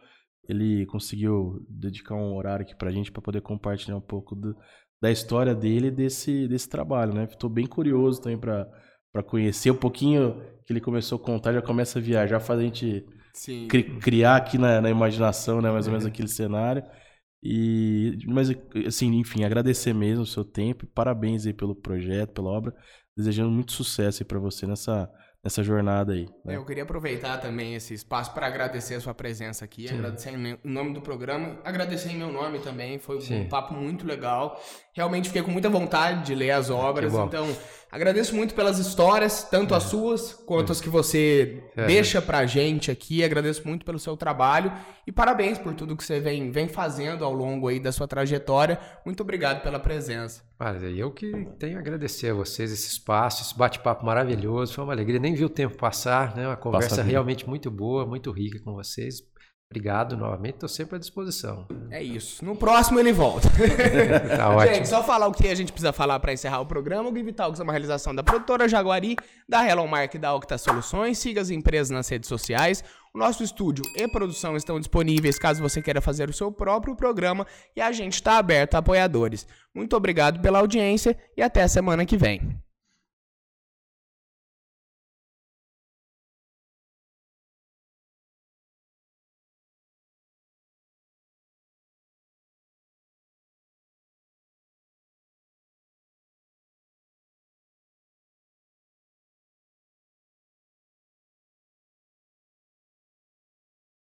[SPEAKER 2] ele conseguiu dedicar um horário aqui pra gente para poder compartilhar um pouco do, da história dele e desse, desse trabalho, né? Estou bem curioso também para para conhecer um pouquinho que ele começou a contar, já começa a viajar, faz a gente cri, criar aqui na, na, imaginação, né, mais ou menos uhum. aquele cenário. E mas assim, enfim, agradecer mesmo o seu tempo, parabéns aí pelo projeto, pela obra, desejando muito sucesso aí para você nessa nessa jornada aí.
[SPEAKER 1] Né? Eu queria aproveitar também esse espaço para agradecer a sua presença aqui, Sim. agradecer em nome do programa, agradecer em meu nome também, foi Sim. um papo muito legal. Realmente fiquei com muita vontade de ler as obras, então agradeço muito pelas histórias, tanto é. as suas quanto é. as que você é. deixa pra gente aqui. Agradeço muito pelo seu trabalho e parabéns por tudo que você vem, vem fazendo ao longo aí da sua trajetória. Muito obrigado pela presença.
[SPEAKER 3] Olha, eu que tenho a agradecer a vocês esse espaço, esse bate-papo maravilhoso. Foi uma alegria, nem vi o tempo passar, né? Uma conversa realmente muito boa, muito rica com vocês. Obrigado novamente, estou sempre à disposição.
[SPEAKER 1] É isso. No próximo ele volta. [laughs] tá [laughs] ótimo. Gente, só falar o que a gente precisa falar para encerrar o programa. O Give Talks é uma realização da produtora Jaguari, da Hello Mark e da Octa Soluções. Siga as empresas nas redes sociais. O nosso estúdio e produção estão disponíveis caso você queira fazer o seu próprio programa e a gente está aberto a apoiadores. Muito obrigado pela audiência e até a semana que vem.